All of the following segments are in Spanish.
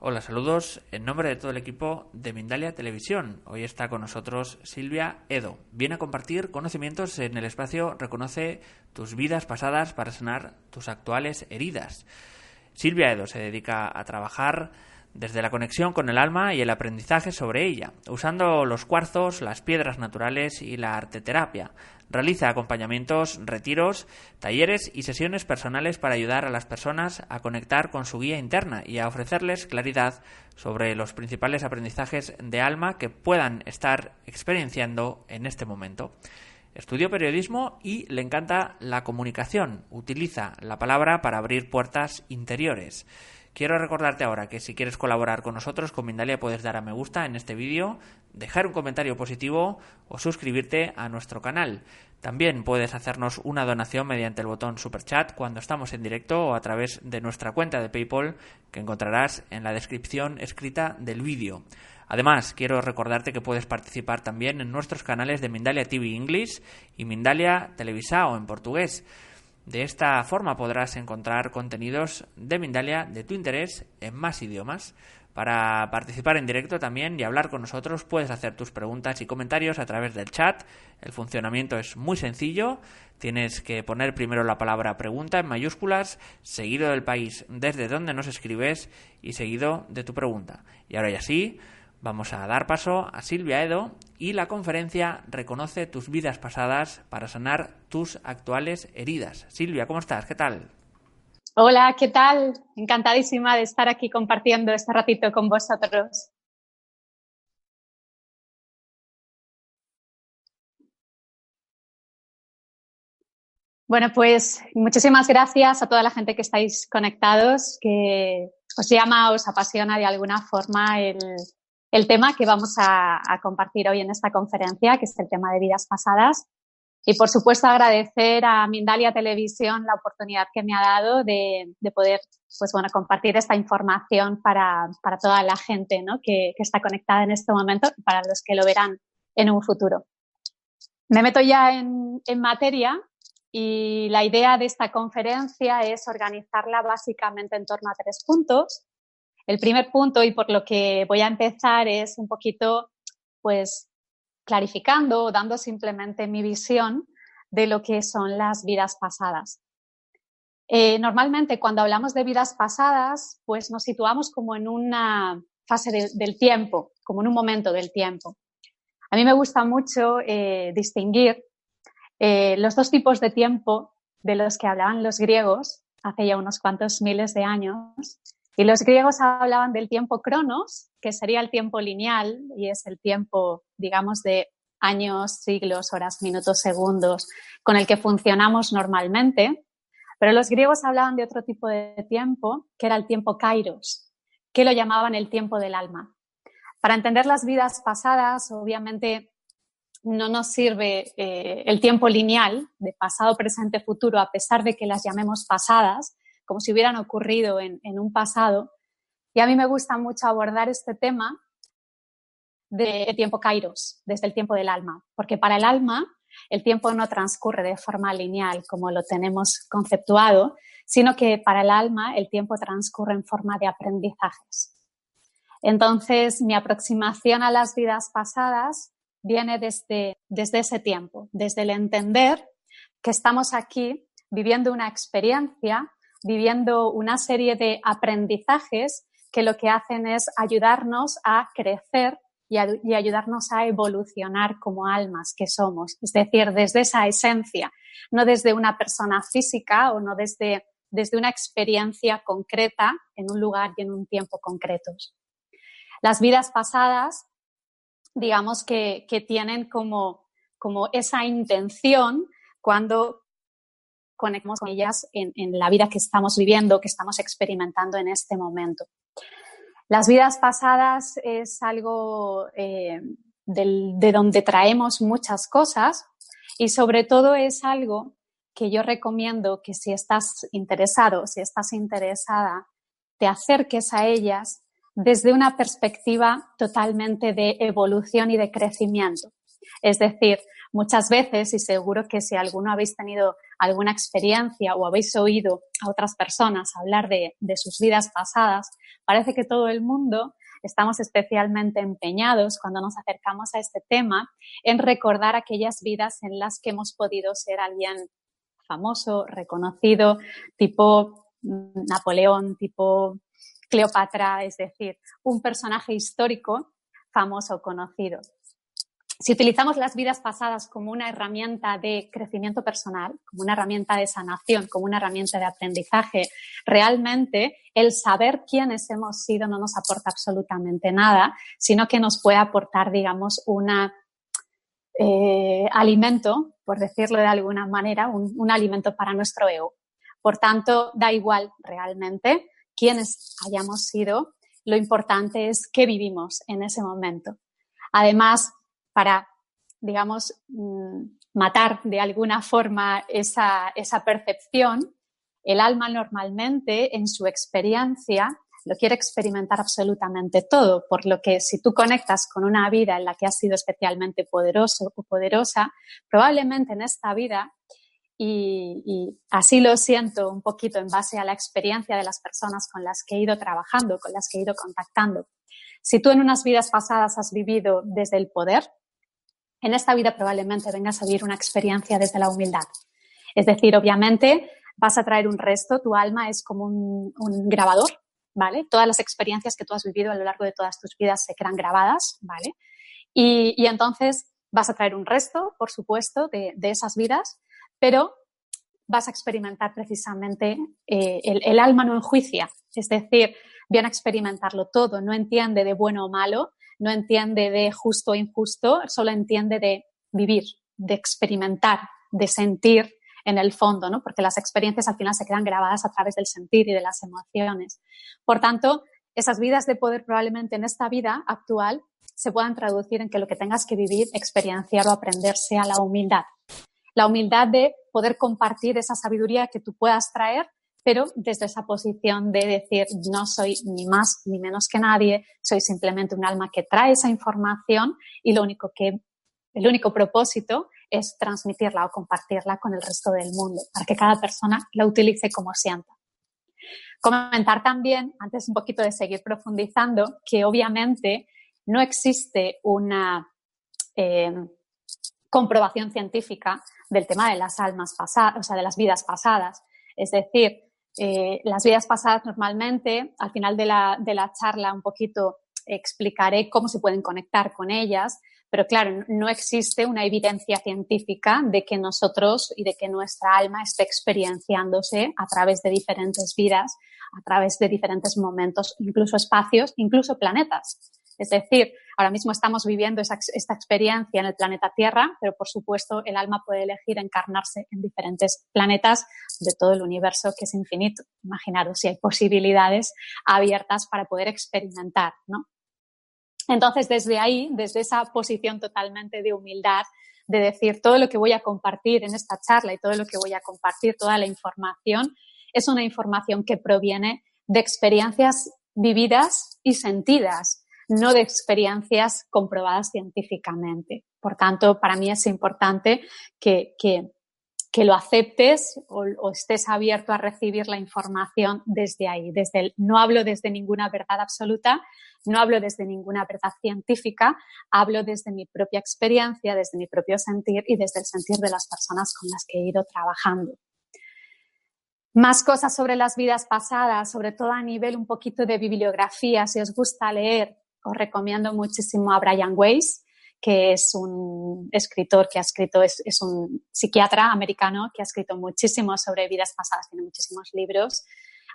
Hola, saludos en nombre de todo el equipo de Mindalia Televisión. Hoy está con nosotros Silvia Edo. Viene a compartir conocimientos en el espacio Reconoce tus vidas pasadas para sanar tus actuales heridas. Silvia Edo se dedica a trabajar desde la conexión con el alma y el aprendizaje sobre ella, usando los cuarzos, las piedras naturales y la arteterapia. Realiza acompañamientos, retiros, talleres y sesiones personales para ayudar a las personas a conectar con su guía interna y a ofrecerles claridad sobre los principales aprendizajes de alma que puedan estar experienciando en este momento. Estudió periodismo y le encanta la comunicación. Utiliza la palabra para abrir puertas interiores. Quiero recordarte ahora que si quieres colaborar con nosotros, con Mindalia puedes dar a me gusta en este vídeo, dejar un comentario positivo o suscribirte a nuestro canal. También puedes hacernos una donación mediante el botón Super Chat cuando estamos en directo o a través de nuestra cuenta de PayPal que encontrarás en la descripción escrita del vídeo. Además, quiero recordarte que puedes participar también en nuestros canales de Mindalia TV English y Mindalia Televisao en portugués. De esta forma podrás encontrar contenidos de Mindalia de tu interés en más idiomas. Para participar en directo también y hablar con nosotros puedes hacer tus preguntas y comentarios a través del chat. El funcionamiento es muy sencillo. Tienes que poner primero la palabra pregunta en mayúsculas, seguido del país desde donde nos escribes y seguido de tu pregunta. Y ahora ya sí, Vamos a dar paso a Silvia Edo y la conferencia Reconoce tus vidas pasadas para sanar tus actuales heridas. Silvia, ¿cómo estás? ¿Qué tal? Hola, ¿qué tal? Encantadísima de estar aquí compartiendo este ratito con vosotros. Bueno, pues muchísimas gracias a toda la gente que estáis conectados, que os llama, os apasiona de alguna forma el, el tema que vamos a, compartir hoy en esta conferencia, que es el tema de vidas pasadas. Y por supuesto agradecer a Mindalia Televisión la oportunidad que me ha dado de, poder pues bueno, compartir esta información para, toda la gente ¿no? que, está conectada en este momento y para los que lo verán en un futuro. Me meto ya en materia y la idea de esta conferencia es organizarla básicamente en torno a tres puntos. El primer punto y por lo que voy a empezar es un poquito, pues, clarificando dando simplemente mi visión de lo que son las vidas pasadas. Eh, normalmente cuando hablamos de vidas pasadas, pues nos situamos como en una fase del tiempo, como en un momento del tiempo. A mí me gusta mucho eh, distinguir eh, los dos tipos de tiempo de los que hablaban los griegos hace ya unos cuantos miles de años, y los griegos hablaban del tiempo cronos, que sería el tiempo lineal y es el tiempo, digamos, de años, siglos, horas, minutos, segundos, con el que funcionamos normalmente. Pero los griegos hablaban de otro tipo de tiempo, que era el tiempo kairos, que lo llamaban el tiempo del alma. Para entender las vidas pasadas, obviamente no nos sirve eh, el tiempo lineal de pasado, presente, futuro, a pesar de que las llamemos pasadas, como si hubieran ocurrido en, un pasado. Y a mí me gusta mucho abordar este tema de tiempo kairos, desde el tiempo del alma, porque para el alma el tiempo no transcurre de forma lineal como lo tenemos conceptuado, sino que para el alma el tiempo transcurre en forma de aprendizajes. Entonces, mi aproximación a las vidas pasadas viene desde, desde ese tiempo, desde el entender que estamos aquí viviendo una experiencia viviendo una serie de aprendizajes que lo que hacen es ayudarnos a crecer y, ayudarnos a evolucionar como almas que somos, es decir, desde esa esencia, no desde una persona física o no desde, desde una experiencia concreta en un lugar y en un tiempo concretos. Las vidas pasadas, digamos que, que tienen como, como esa intención cuando conectemos con ellas en, la vida que estamos viviendo, que estamos experimentando en este momento. Las vidas pasadas es algo eh, de donde traemos muchas cosas y sobre todo es algo que yo recomiendo que si estás interesado, si estás interesada, te acerques a ellas desde una perspectiva totalmente de evolución y de crecimiento. Es decir, muchas veces, y seguro que si alguno habéis tenido alguna experiencia o habéis oído a otras personas hablar de, sus vidas pasadas, parece que todo el mundo estamos especialmente empeñados cuando nos acercamos a este tema en recordar aquellas vidas en las que hemos podido ser alguien famoso, reconocido, tipo mm, Napoleón, tipo Cleopatra, es decir, un personaje histórico famoso conocido. Si utilizamos las vidas pasadas como una herramienta de crecimiento personal, como una herramienta de sanación, como una herramienta de aprendizaje, realmente el saber quiénes hemos sido no nos aporta absolutamente nada, sino que nos puede aportar, digamos, un eh, alimento, por decirlo de alguna manera, un, un alimento para nuestro ego. Por tanto, da igual realmente quiénes hayamos sido, lo importante es qué vivimos en ese momento. Además, para, digamos, mm, matar de alguna forma esa, esa percepción, el alma normalmente en su experiencia lo quiere experimentar absolutamente todo, por lo que si tú conectas con una vida en la que has sido especialmente poderoso o poderosa, probablemente en esta vida, y, y, así lo siento un poquito en base a la experiencia de las personas con las que he ido trabajando, con las que he ido contactando, si tú en unas vidas pasadas has vivido desde el poder, en esta vida probablemente vengas a vivir una experiencia desde la humildad. Es decir, obviamente vas a traer un resto, tu alma es como un, grabador, ¿vale? Todas las experiencias que tú has vivido a lo largo de todas tus vidas se quedan grabadas, ¿vale? Y, entonces vas a traer un resto, por supuesto, de, esas vidas, pero vas a experimentar precisamente eh, el, el, alma no enjuicia, es decir, viene a experimentarlo todo, no entiende de bueno o malo, no entiende de justo o injusto, solo entiende de vivir, de experimentar, de sentir en el fondo, ¿no? Porque las experiencias al final se quedan grabadas a través del sentir y de las emociones. Por tanto, esas vidas de poder probablemente en esta vida actual se puedan traducir en que lo que tengas que vivir, experienciar o aprender sea la humildad. La humildad de poder compartir esa sabiduría que tú puedas traer pero desde esa posición de decir no soy ni más ni menos que nadie, soy simplemente un alma que trae esa información y lo único que, el único propósito es transmitirla o compartirla con el resto del mundo, para que cada persona la utilice como sienta. Comentar también, antes un poquito de seguir profundizando, que obviamente no existe una eh, comprobación científica del tema de las almas pasadas, o sea, de las vidas pasadas. Es decir, eh, las vidas pasadas normalmente, al final de la, de la charla un poquito explicaré cómo se pueden conectar con ellas, pero claro, no existe una evidencia científica de que nosotros y de que nuestra alma esté experienciándose a través de diferentes vidas, a través de diferentes momentos, incluso espacios, incluso planetas. Es decir, ahora mismo estamos viviendo esta experiencia en el planeta Tierra, pero por supuesto el alma puede elegir encarnarse en diferentes planetas de todo el universo que es infinito. Imaginaros si hay posibilidades abiertas para poder experimentar, ¿no? Entonces, desde ahí, desde esa posición totalmente de humildad, de decir todo lo que voy a compartir en esta charla y todo lo que voy a compartir, toda la información, es una información que proviene de experiencias vividas y sentidas no de experiencias comprobadas científicamente. Por tanto, para mí es importante que, que, lo aceptes o, estés abierto a recibir la información desde ahí. Desde el, no hablo desde ninguna verdad absoluta, no hablo desde ninguna verdad científica, hablo desde mi propia experiencia, desde mi propio sentir y desde el sentir de las personas con las que he ido trabajando. Más cosas sobre las vidas pasadas, sobre todo a nivel un poquito de bibliografía, si os gusta leer, os recomiendo muchísimo a Brian Weiss, que es un escritor que ha escrito, es, un psiquiatra americano que ha escrito muchísimo sobre vidas pasadas, tiene muchísimos libros.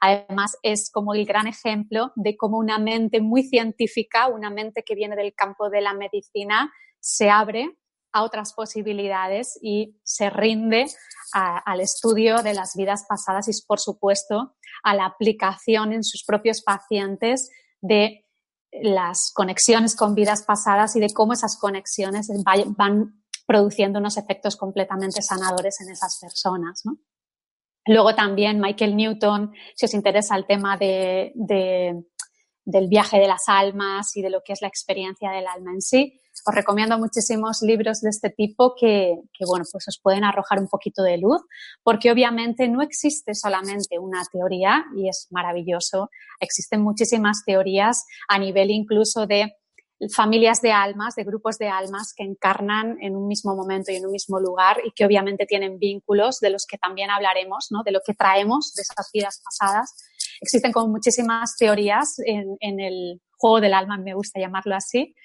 Además, es como el gran ejemplo de cómo una mente muy científica, una mente que viene del campo de la medicina, se abre a otras posibilidades y se rinde al estudio de las vidas pasadas y, por supuesto, a la aplicación en sus propios pacientes de las conexiones con vidas pasadas y de cómo esas conexiones van produciendo unos efectos completamente sanadores en esas personas. Luego también Michael Newton, si os interesa el tema de, del viaje de las almas y de lo que es la experiencia del alma en sí. Os recomiendo muchísimos libros de este tipo que, que, bueno, pues os pueden arrojar un poquito de luz, porque obviamente no existe solamente una teoría y es maravilloso. Existen muchísimas teorías a nivel incluso de familias de almas, de grupos de almas que encarnan en un mismo momento y en un mismo lugar y que obviamente tienen vínculos de los que también hablaremos, ¿no? de lo que traemos de esas vidas pasadas. Existen como muchísimas teorías en, el juego del alma, me gusta llamarlo así.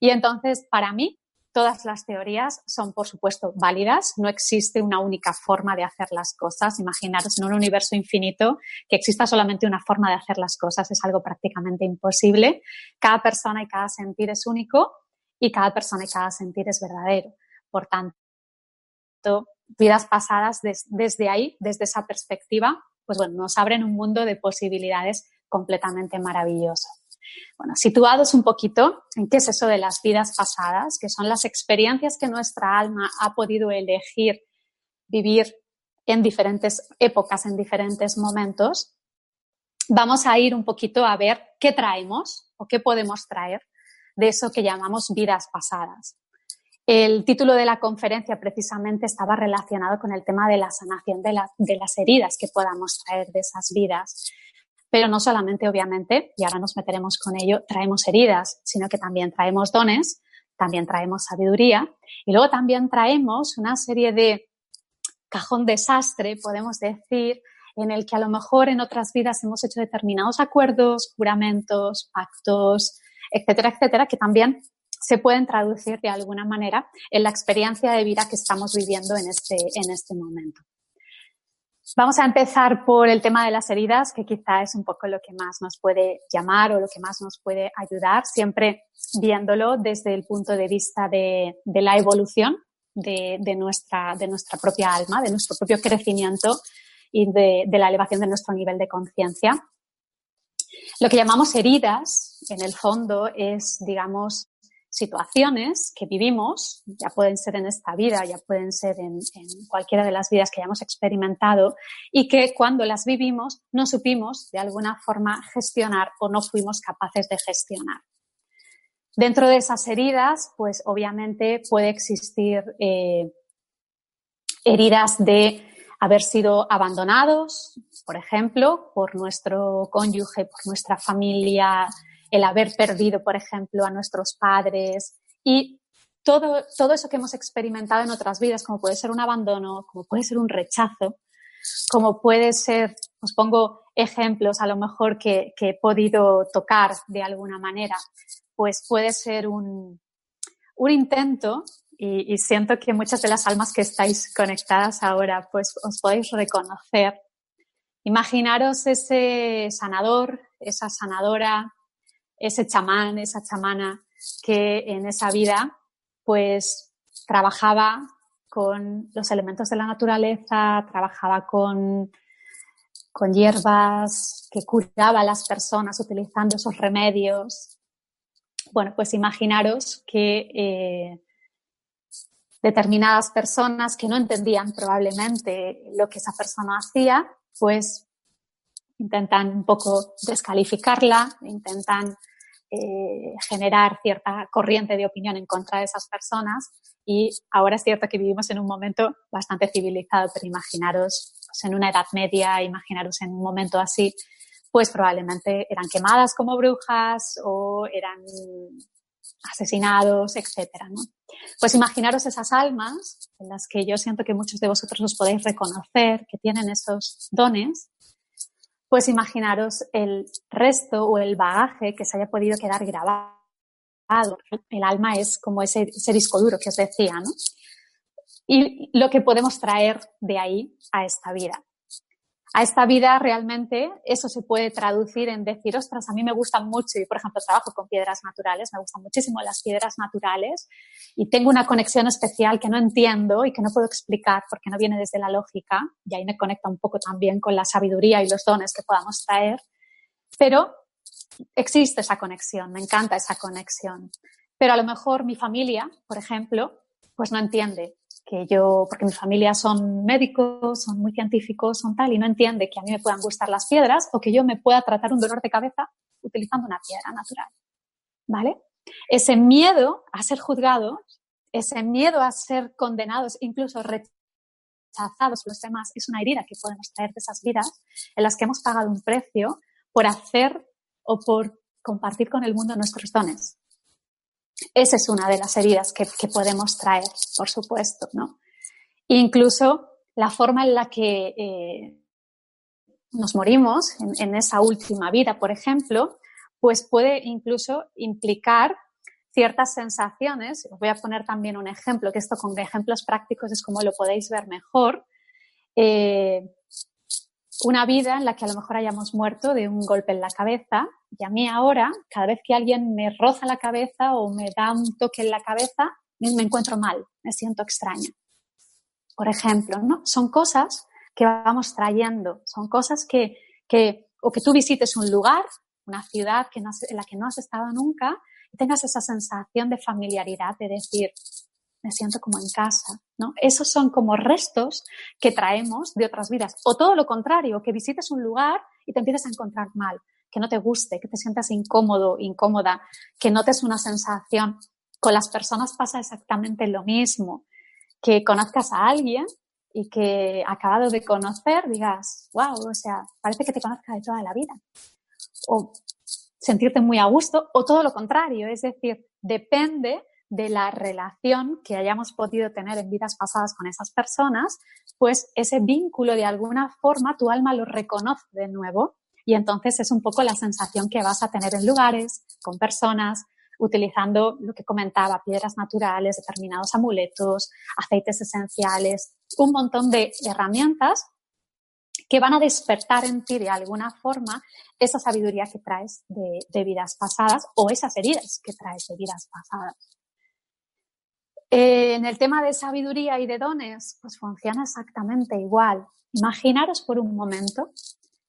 Y entonces, para mí, Todas las teorías son, por supuesto, válidas. No existe una única forma de hacer las cosas. Imaginaros en un universo infinito que exista solamente una forma de hacer las cosas. Es algo prácticamente imposible. Cada persona y cada sentir es único y cada persona y cada sentir es verdadero. Por tanto, vidas pasadas desde ahí, desde esa perspectiva, pues bueno, nos abren un mundo de posibilidades completamente maravilloso. Bueno, situados un poquito en qué es eso de las vidas pasadas, que son las experiencias que nuestra alma ha podido elegir vivir en diferentes épocas, en diferentes momentos, vamos a ir un poquito a ver qué traemos o qué podemos traer de eso que llamamos vidas pasadas. El título de la conferencia precisamente estaba relacionado con el tema de la sanación de, las heridas que podamos traer de esas vidas. Pero no solamente, obviamente, y ahora nos meteremos con ello, traemos heridas, sino que también traemos dones, también traemos sabiduría y luego también traemos una serie de cajón desastre, podemos decir, en el que a lo mejor en otras vidas hemos hecho determinados acuerdos, juramentos, pactos, etcétera, etcétera, que también se pueden traducir de alguna manera en la experiencia de vida que estamos viviendo en este, en este momento. Vamos a empezar por el tema de las heridas, que quizá es un poco lo que más nos puede llamar o lo que más nos puede ayudar, siempre viéndolo desde el punto de vista de, la evolución de, nuestra, de nuestra propia alma, de nuestro propio crecimiento y de, de la elevación de nuestro nivel de conciencia. Lo que llamamos heridas, en el fondo, es, digamos, situaciones que vivimos, ya pueden ser en esta vida, ya pueden ser en, cualquiera de las vidas que hayamos experimentado, y que cuando las vivimos no supimos de alguna forma gestionar o no fuimos capaces de gestionar. Dentro de esas heridas, pues obviamente puede existir eh, heridas de haber sido abandonados, por ejemplo, por nuestro cónyuge, por nuestra familia el haber perdido, por ejemplo, a nuestros padres y todo, todo eso que hemos experimentado en otras vidas, como puede ser un abandono, como puede ser un rechazo, como puede ser, os pongo ejemplos a lo mejor que, he podido tocar de alguna manera, pues puede ser un, un intento y, y, siento que muchas de las almas que estáis conectadas ahora, pues os podéis reconocer. Imaginaros ese sanador, esa sanadora ese chamán, esa chamana que en esa vida pues trabajaba con los elementos de la naturaleza, trabajaba con, con hierbas, que curaba a las personas utilizando esos remedios. Bueno, pues imaginaros que eh, determinadas personas que no entendían probablemente lo que esa persona hacía, pues intentan un poco descalificarla, intentan eh, generar cierta corriente de opinión en contra de esas personas y ahora es cierto que vivimos en un momento bastante civilizado, pero imaginaros en una edad media, imaginaros en un momento así, pues probablemente eran quemadas como brujas o eran asesinados, etcétera, ¿no? Pues imaginaros esas almas en las que yo siento que muchos de vosotros os podéis reconocer que tienen esos dones pues imaginaros el resto o el bagaje que se haya podido quedar grabado. El alma es como ese, disco duro que os decía, ¿no? Y lo que podemos traer de ahí a esta vida a esta vida realmente eso se puede traducir en decir, ostras, a mí me gustan mucho, y por ejemplo trabajo con piedras naturales, me gustan muchísimo las piedras naturales y tengo una conexión especial que no entiendo y que no puedo explicar porque no viene desde la lógica y ahí me conecta un poco también con la sabiduría y los dones que podamos traer, pero existe esa conexión, me encanta esa conexión. Pero a lo mejor mi familia, por ejemplo, pues no entiende que yo, porque mi familia son médicos, son muy científicos, son tal, y no entiende que a mí me puedan gustar las piedras o que yo me pueda tratar un dolor de cabeza utilizando una piedra natural. ¿Vale? Ese miedo a ser juzgados, ese miedo a ser condenados, incluso rechazados por los demás, es una herida que podemos traer de esas vidas en las que hemos pagado un precio por hacer o por compartir con el mundo nuestros dones. Esa es una de las heridas que, podemos traer, por supuesto, ¿no? Incluso la forma en la que eh, nos morimos en, esa última vida, por ejemplo, pues puede incluso implicar ciertas sensaciones. Os voy a poner también un ejemplo, que esto con ejemplos prácticos es como lo podéis ver mejor. Eh, una vida en la que a lo mejor hayamos muerto de un golpe en la cabeza y a mí ahora, cada vez que alguien me roza la cabeza o me da un toque en la cabeza, me encuentro mal, me siento extraña. Por ejemplo, ¿no? Son cosas que vamos trayendo, son cosas que, que o que tú visites un lugar, una ciudad que no en la que no has estado nunca y tengas esa sensación de familiaridad, de decir, me siento como en casa, ¿no? Esos son como restos que traemos de otras vidas. O todo lo contrario, que visites un lugar y te empieces a encontrar mal, que no te guste, que te sientas incómodo, incómoda, que notes una sensación. Con las personas pasa exactamente lo mismo. Que conozcas a alguien y que acabado de conocer digas, wow, o sea, parece que te conozca de toda la vida. O sentirte muy a gusto, o todo lo contrario, es decir, depende de la relación que hayamos podido tener en vidas pasadas con esas personas, pues ese vínculo de alguna forma tu alma lo reconoce de nuevo y entonces es un poco la sensación que vas a tener en lugares, con personas, utilizando lo que comentaba, piedras naturales, determinados amuletos, aceites esenciales, un montón de herramientas que van a despertar en ti de alguna forma esa sabiduría que traes de, vidas pasadas o esas heridas que traes de vidas pasadas. Eh, en el tema de sabiduría y de dones, pues funciona exactamente igual. Imaginaros por un momento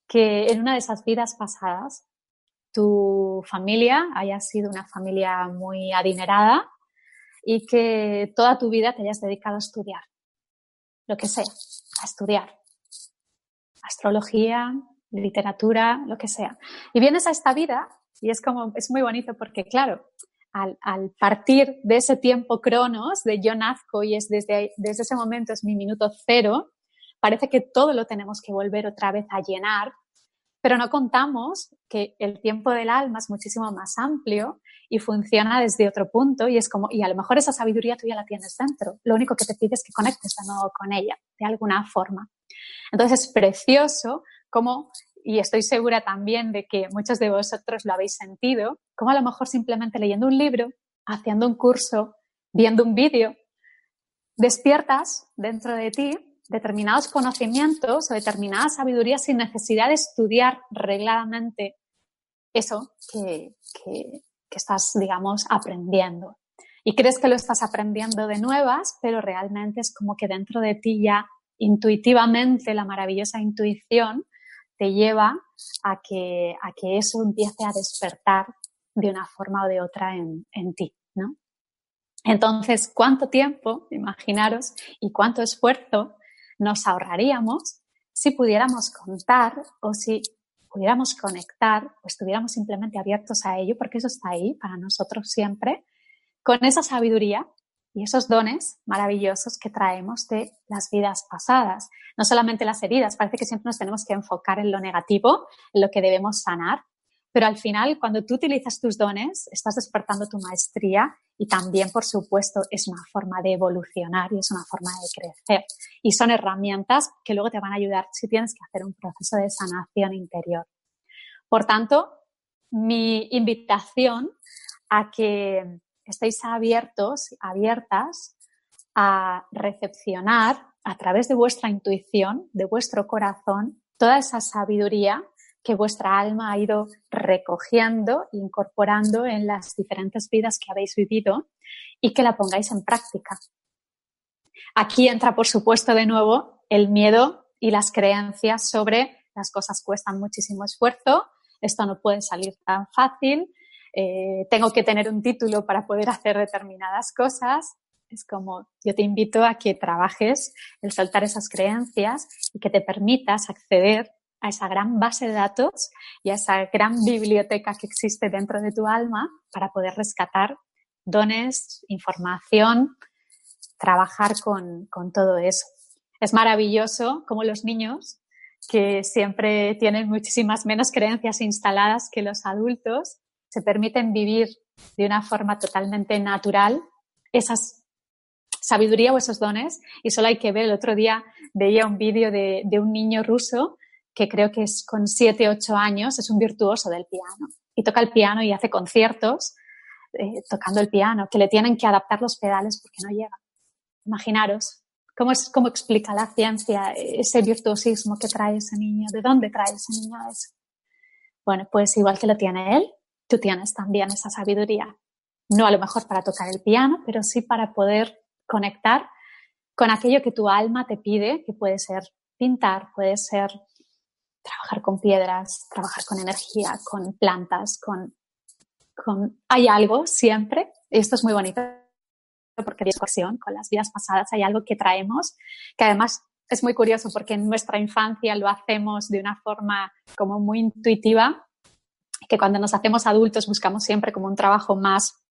que en una de esas vidas pasadas tu familia haya sido una familia muy adinerada y que toda tu vida te hayas dedicado a estudiar, lo que sea, a estudiar. Astrología, literatura, lo que sea. Y vienes a esta vida y es como, es muy bonito porque, claro, al, partir de ese tiempo cronos de yo nazco y es desde, desde ese momento es mi minuto cero, parece que todo lo tenemos que volver otra vez a llenar, pero no contamos que el tiempo del alma es muchísimo más amplio y funciona desde otro punto y es como, y a lo mejor esa sabiduría tú ya la tienes dentro. Lo único que te pide es que conectes de nuevo con ella, de alguna forma. Entonces es precioso como y estoy segura también de que muchos de vosotros lo habéis sentido, como a lo mejor simplemente leyendo un libro, haciendo un curso, viendo un vídeo, despiertas dentro de ti determinados conocimientos o determinada sabiduría sin necesidad de estudiar regladamente eso que, que, que estás, digamos, aprendiendo. Y crees que lo estás aprendiendo de nuevas, pero realmente es como que dentro de ti ya intuitivamente la maravillosa intuición te lleva a que, a que eso empiece a despertar de una forma o de otra en, en ti, ¿no? Entonces, ¿cuánto tiempo, imaginaros, y cuánto esfuerzo nos ahorraríamos si pudiéramos contar o si pudiéramos conectar o estuviéramos simplemente abiertos a ello, porque eso está ahí para nosotros siempre, con esa sabiduría y esos dones maravillosos que traemos de las vidas pasadas. No solamente las heridas, parece que siempre nos tenemos que enfocar en lo negativo, en lo que debemos sanar, pero al final, cuando tú utilizas tus dones, estás despertando tu maestría y también, por supuesto, es una forma de evolucionar y es una forma de crecer. Y son herramientas que luego te van a ayudar si tienes que hacer un proceso de sanación interior. Por tanto, mi invitación a que estéis abiertos, abiertas a recepcionar a través de vuestra intuición, de vuestro corazón, toda esa sabiduría que vuestra alma ha ido recogiendo, incorporando en las diferentes vidas que habéis vivido y que la pongáis en práctica. Aquí entra, por supuesto, de nuevo el miedo y las creencias sobre las cosas cuestan muchísimo esfuerzo, esto no puede salir tan fácil, eh, tengo que tener un título para poder hacer determinadas cosas. Es como yo te invito a que trabajes el soltar esas creencias y que te permitas acceder a esa gran base de datos y a esa gran biblioteca que existe dentro de tu alma para poder rescatar dones, información, trabajar con, con todo eso. Es maravilloso como los niños, que siempre tienen muchísimas menos creencias instaladas que los adultos, se permiten vivir de una forma totalmente natural esas sabiduría o esos dones y solo hay que ver, el otro día veía un vídeo de, de un niño ruso que creo que es con 7, 8 años, es un virtuoso del piano y toca el piano y hace conciertos eh, tocando el piano, que le tienen que adaptar los pedales porque no llega. Imaginaros cómo, es, cómo explica la ciencia ese virtuosismo que trae ese niño, de dónde trae ese niño eso. Bueno, pues igual que lo tiene él, tú tienes también esa sabiduría. No a lo mejor para tocar el piano, pero sí para poder conectar con aquello que tu alma te pide, que puede ser pintar, puede ser trabajar con piedras, trabajar con energía, con plantas, con, con... Hay algo siempre, y esto es muy bonito porque es ocasión, con las vidas pasadas hay algo que traemos, que además es muy curioso porque en nuestra infancia lo hacemos de una forma como muy intuitiva, que cuando nos hacemos adultos buscamos siempre como un trabajo más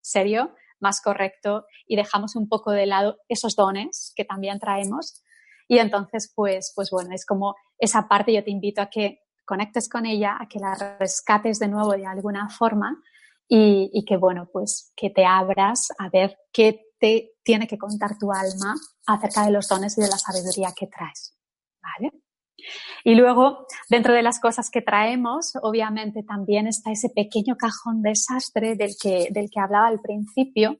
serio, más correcto y dejamos un poco de lado esos dones que también traemos. Y entonces, pues, pues bueno, es como esa parte yo te invito a que conectes con ella, a que la rescates de nuevo de alguna forma y, que, bueno, pues que te abras a ver qué te tiene que contar tu alma acerca de los dones y de la sabiduría que traes. ¿Vale? Y luego, dentro de las cosas que traemos, obviamente también está ese pequeño cajón desastre del que, del que hablaba al principio,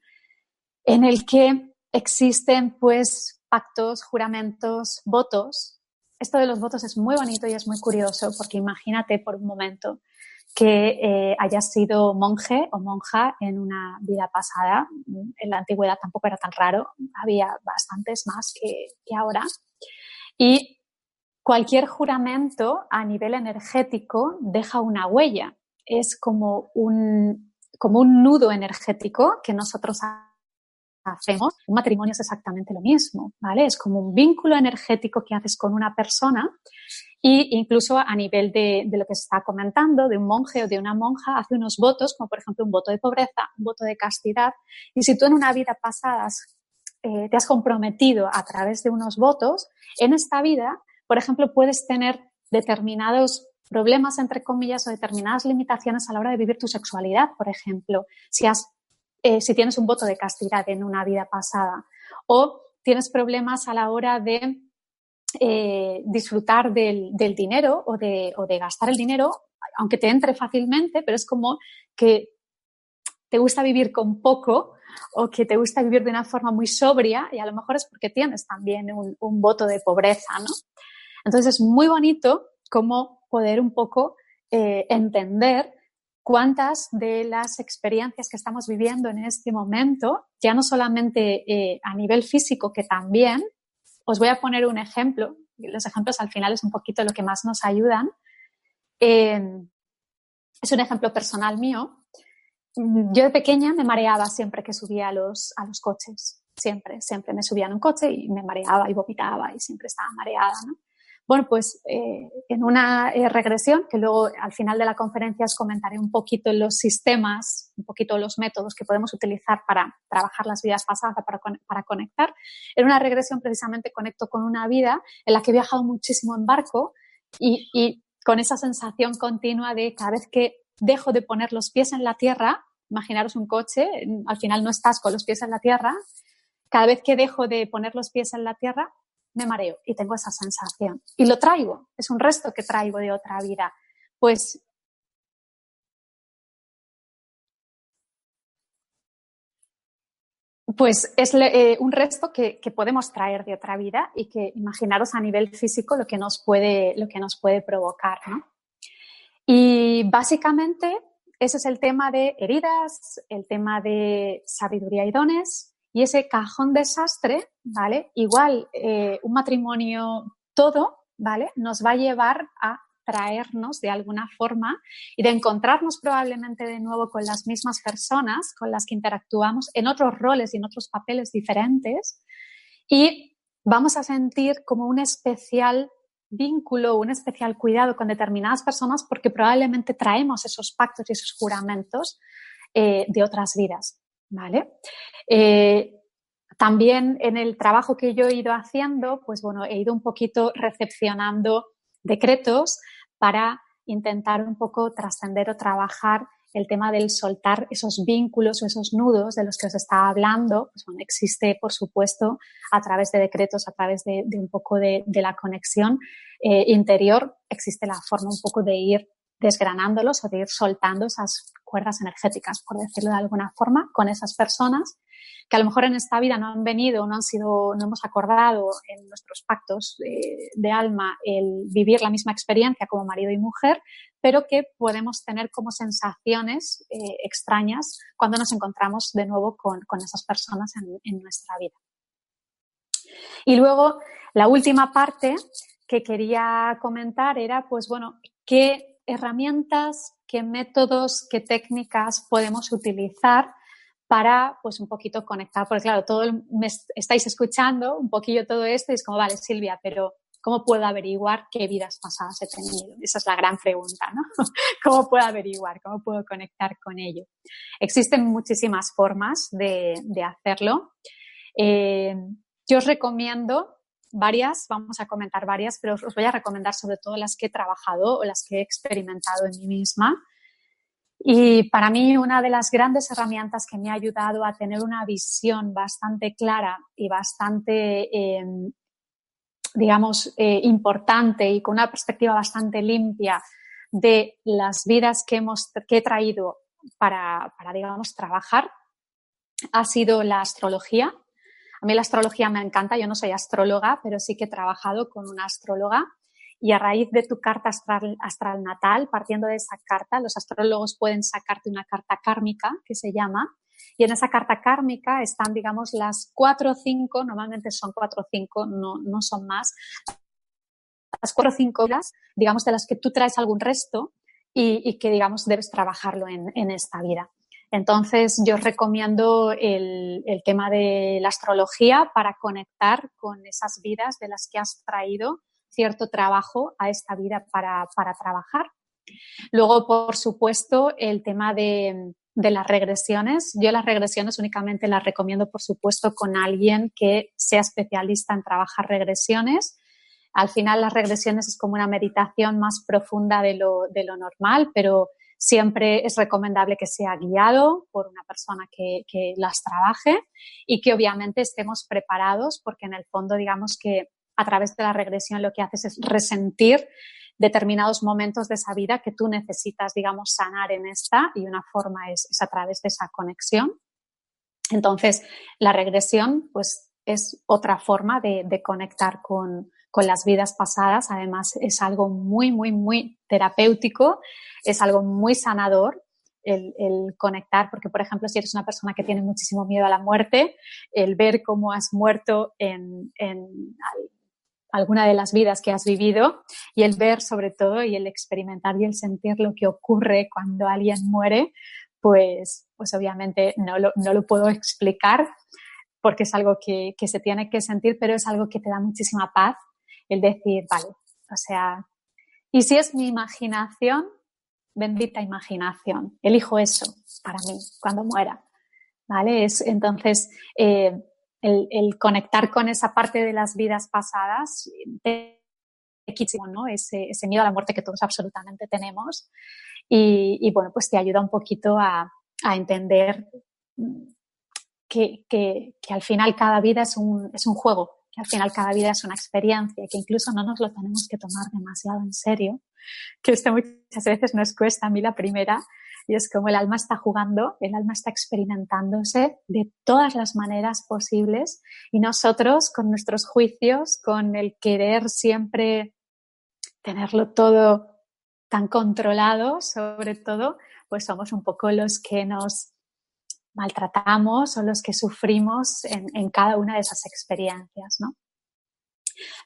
en el que existen pues pactos, juramentos, votos. Esto de los votos es muy bonito y es muy curioso porque imagínate por un momento que eh, hayas sido monje o monja en una vida pasada. En la antigüedad tampoco era tan raro, había bastantes más que, que ahora. Y cualquier juramento a nivel energético deja una huella. Es como un, como un nudo energético que nosotros hacemos. Un matrimonio es exactamente lo mismo, ¿vale? Es como un vínculo energético que haces con una persona y incluso a nivel de, de, lo que se está comentando, de un monje o de una monja, hace unos votos, como por ejemplo un voto de pobreza, un voto de castidad. Y si tú en una vida pasada eh, te has comprometido a través de unos votos, en esta vida por ejemplo, puedes tener determinados problemas, entre comillas, o determinadas limitaciones a la hora de vivir tu sexualidad, por ejemplo, si, eh, tienes un voto de castidad en una vida pasada, o tienes problemas a la hora de eh, disfrutar del, dinero o de, gastar el dinero, aunque te entre fácilmente, pero es como que te gusta vivir con poco o que te gusta vivir de una forma muy sobria y a lo mejor es porque tienes también un voto de pobreza, ¿no? Entonces es muy bonito cómo poder un poco eh, entender cuántas de las experiencias que estamos viviendo en este momento, ya no solamente eh, a nivel físico, que también, os voy a poner un ejemplo, los ejemplos al final es un poquito lo que más nos ayudan. Eh, es un ejemplo personal mío. Yo de pequeña me mareaba siempre que subía a los, a los coches, siempre, siempre me subía en un coche y me mareaba y vomitaba y siempre estaba mareada, ¿no? Bueno, pues eh, en una eh, regresión, que luego al final de la conferencia os comentaré un poquito los sistemas, un poquito los métodos que podemos utilizar para trabajar las vidas pasadas, para, para conectar. En una regresión precisamente conecto con una vida en la que he viajado muchísimo en barco y, y con esa sensación continua de cada vez que dejo de poner los pies en la tierra, imaginaros un coche, al final no estás con los pies en la tierra, cada vez que dejo de poner los pies en la tierra, me mareo y tengo esa sensación. Y lo traigo, es un resto que traigo de otra vida. Pues pues es eh, un resto que, que, podemos traer de otra vida y que imaginaros a nivel físico lo que nos puede, lo que nos puede provocar. ¿no? Y básicamente ese es el tema de heridas, el tema de sabiduría y dones, y ese cajón desastre, ¿vale? Igual eh, un matrimonio todo, ¿vale? Nos va a llevar a traernos de alguna forma y de encontrarnos probablemente de nuevo con las mismas personas con las que interactuamos en otros roles y en otros papeles diferentes y vamos a sentir como un especial vínculo, un especial cuidado con determinadas personas porque probablemente traemos esos pactos y esos juramentos eh, de otras vidas, ¿vale? Eh, también en el trabajo que yo he ido haciendo, pues bueno, he ido un poquito recepcionando decretos para intentar un poco trascender o trabajar el tema del soltar esos vínculos o esos nudos de los que os estaba hablando, pues bueno, existe, por supuesto, a través de decretos, a través de, un poco de, la conexión eh, interior, existe la forma un poco de ir desgranándolos o de ir soltando esas cuerdas energéticas, por decirlo de alguna forma, con esas personas que a lo mejor en esta vida no han venido, no han sido, no hemos acordado en nuestros pactos de, alma el vivir la misma experiencia como marido y mujer, pero que podemos tener como sensaciones eh, extrañas cuando nos encontramos de nuevo con, esas personas en, nuestra vida. Y luego, la última parte que quería comentar era, pues bueno, qué herramientas, qué métodos, qué técnicas podemos utilizar para pues un poquito conectar, porque claro, todo me estáis escuchando un poquillo todo esto y es como, vale, Silvia, pero ¿cómo puedo averiguar qué vidas pasadas he tenido? Esa es la gran pregunta, ¿no? ¿Cómo puedo averiguar? ¿Cómo puedo conectar con ello? Existen muchísimas formas de, hacerlo. Eh, yo os recomiendo varias, vamos a comentar varias, pero os voy a recomendar sobre todo las que he trabajado o las que he experimentado en mí misma. Y para mí una de las grandes herramientas que me ha ayudado a tener una visión bastante clara y bastante, em, digamos, eh, importante y con una perspectiva bastante limpia de las vidas que, hemos, que he traído para, para, digamos, trabajar ha sido la astrología. A mí la astrología me encanta, yo no soy astróloga, pero sí que he trabajado con una astróloga. Y a raíz de tu carta astral, natal, partiendo de esa carta, los astrólogos pueden sacarte una carta kármica que se llama, y en esa carta kármica están, digamos, las cuatro o cinco, normalmente son cuatro o cinco, no, no son más, las cuatro o cinco horas, digamos, de las que tú traes algún resto y, que, digamos, debes trabajarlo en, en, esta vida. Entonces, yo recomiendo el, tema de la astrología para conectar con esas vidas de las que has traído cierto trabajo a esta vida para, trabajar. Luego, por supuesto, el tema de, las regresiones. Yo las regresiones únicamente las recomiendo, por supuesto, con alguien que sea especialista en trabajar regresiones. Al final, las regresiones es como una meditación más profunda de lo, normal, pero siempre es recomendable que sea guiado por una persona que, las trabaje y que obviamente estemos preparados porque en el fondo digamos que a través de la regresión lo que haces es resentir determinados momentos de esa vida que tú necesitas, digamos, sanar en esta y una forma es, a través de esa conexión. Entonces, la regresión, pues, es otra forma de, conectar con, las vidas pasadas. Además, es algo muy, muy, muy terapéutico, es algo muy sanador. El, conectar, porque por ejemplo, si eres una persona que tiene muchísimo miedo a la muerte, el ver cómo has muerto en, alguna de las vidas que has vivido y el ver sobre todo y el experimentar y el sentir lo que ocurre cuando alguien muere, pues, pues obviamente no lo, no lo puedo explicar porque es algo que, que, se tiene que sentir, pero es algo que te da muchísima paz el decir, vale, o sea, y si es mi imaginación, bendita imaginación, elijo eso para mí cuando muera, ¿vale? Es, entonces, eh, el, conectar con esa parte de las vidas pasadas, ¿no? Ese, ese, miedo a la muerte que todos absolutamente tenemos. Y, bueno, pues te ayuda un poquito a, entender que, que, al final cada vida es un, es un juego, que al final cada vida es una experiencia, que incluso no nos lo tenemos que tomar demasiado en serio, que esto muchas veces nos cuesta. A mí la primera, y es como el alma está jugando, el alma está experimentándose de todas las maneras posibles y nosotros con nuestros juicios, con el querer siempre tenerlo todo tan controlado, sobre todo, pues somos un poco los que nos maltratamos o los que sufrimos en, cada una de esas experiencias, ¿no?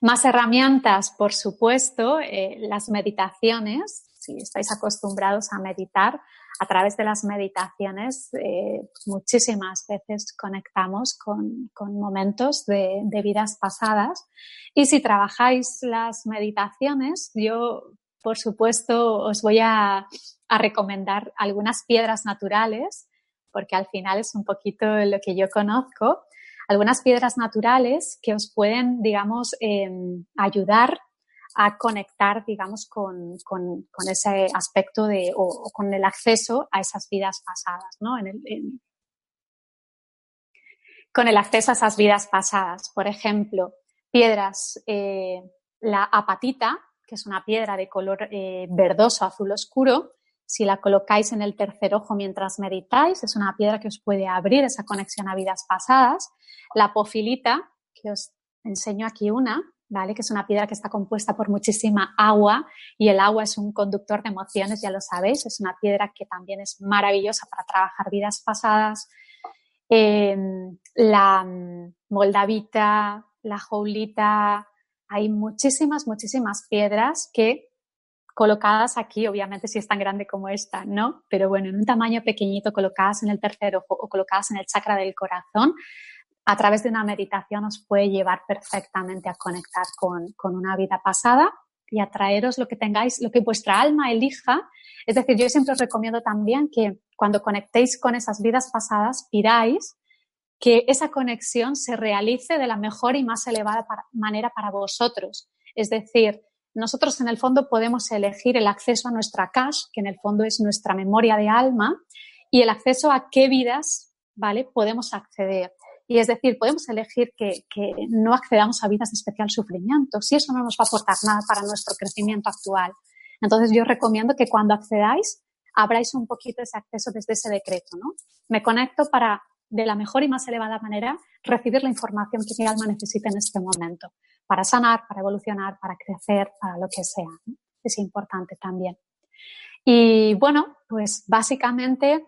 Más herramientas, por supuesto, eh, las meditaciones si estáis acostumbrados a meditar, a través de las meditaciones eh, muchísimas veces conectamos con, momentos de, vidas pasadas. Y si trabajáis las meditaciones, yo, por supuesto, os voy a, a recomendar algunas piedras naturales, porque al final es un poquito lo que yo conozco. Algunas piedras naturales que os pueden, digamos, em, ayudar a conectar, digamos, con, con, ese aspecto de, o, con el acceso a esas vidas pasadas, ¿no? con el acceso a esas vidas pasadas. Por ejemplo, piedras, eh, la apatita, que es una piedra de color eh, verdoso, azul oscuro, si la colocáis en el tercer ojo mientras meditáis, es una piedra que os puede abrir esa conexión a vidas pasadas. La pofilita, que os enseño aquí una, ¿vale? Que es una piedra que está compuesta por muchísima agua y el agua es un conductor de emociones, ya lo sabéis. Es una piedra que también es maravillosa para trabajar vidas pasadas. Em, la mm, moldavita, la joulita, hay muchísimas, muchísimas piedras que colocadas aquí, obviamente si es tan grande como esta, ¿no? Pero bueno, en un tamaño pequeñito, colocadas en el tercer ojo o colocadas en el chakra del corazón, a través de una meditación os puede llevar perfectamente a conectar con, una vida pasada y a traeros lo que tengáis, lo que vuestra alma elija. Es decir, yo siempre os recomiendo también que cuando conectéis con esas vidas pasadas, pidáis que esa conexión se realice de la mejor y más elevada manera para vosotros. Es decir, nosotros en el fondo podemos elegir el acceso a nuestra cash, que en el fondo es nuestra memoria de alma, y el acceso a qué vidas, ¿vale? Podemos acceder. Y es decir, podemos elegir que, no accedamos a vidas de especial sufrimiento, si eso no nos va a aportar nada para nuestro crecimiento actual. Entonces yo recomiendo que cuando accedáis, abráis un poquito ese acceso desde ese decreto, ¿no? Me conecto para, de la mejor y más elevada manera, recibir la información que mi alma necesita en este momento, para sanar, para evolucionar, para crecer, para lo que sea. Es importante también. Y bueno, pues básicamente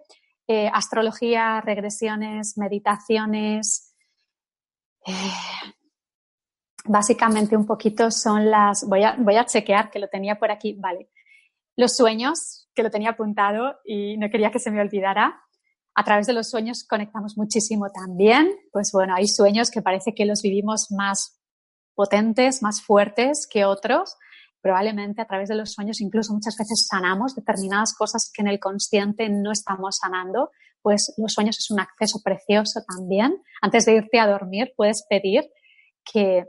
eh, astrología, regresiones, meditaciones. Eh, básicamente un poquito son las, voy a, voy a chequear que lo tenía por aquí, vale. Los sueños, que lo tenía apuntado y no quería que se me olvidara. A través de los sueños conectamos muchísimo también. Pues bueno, hay sueños que parece que los vivimos más potentes, más fuertes que otros. Probablemente a través de los sueños incluso muchas veces sanamos determinadas cosas que en el consciente no estamos sanando, pues los sueños es un acceso precioso también. Antes de irte a dormir puedes pedir que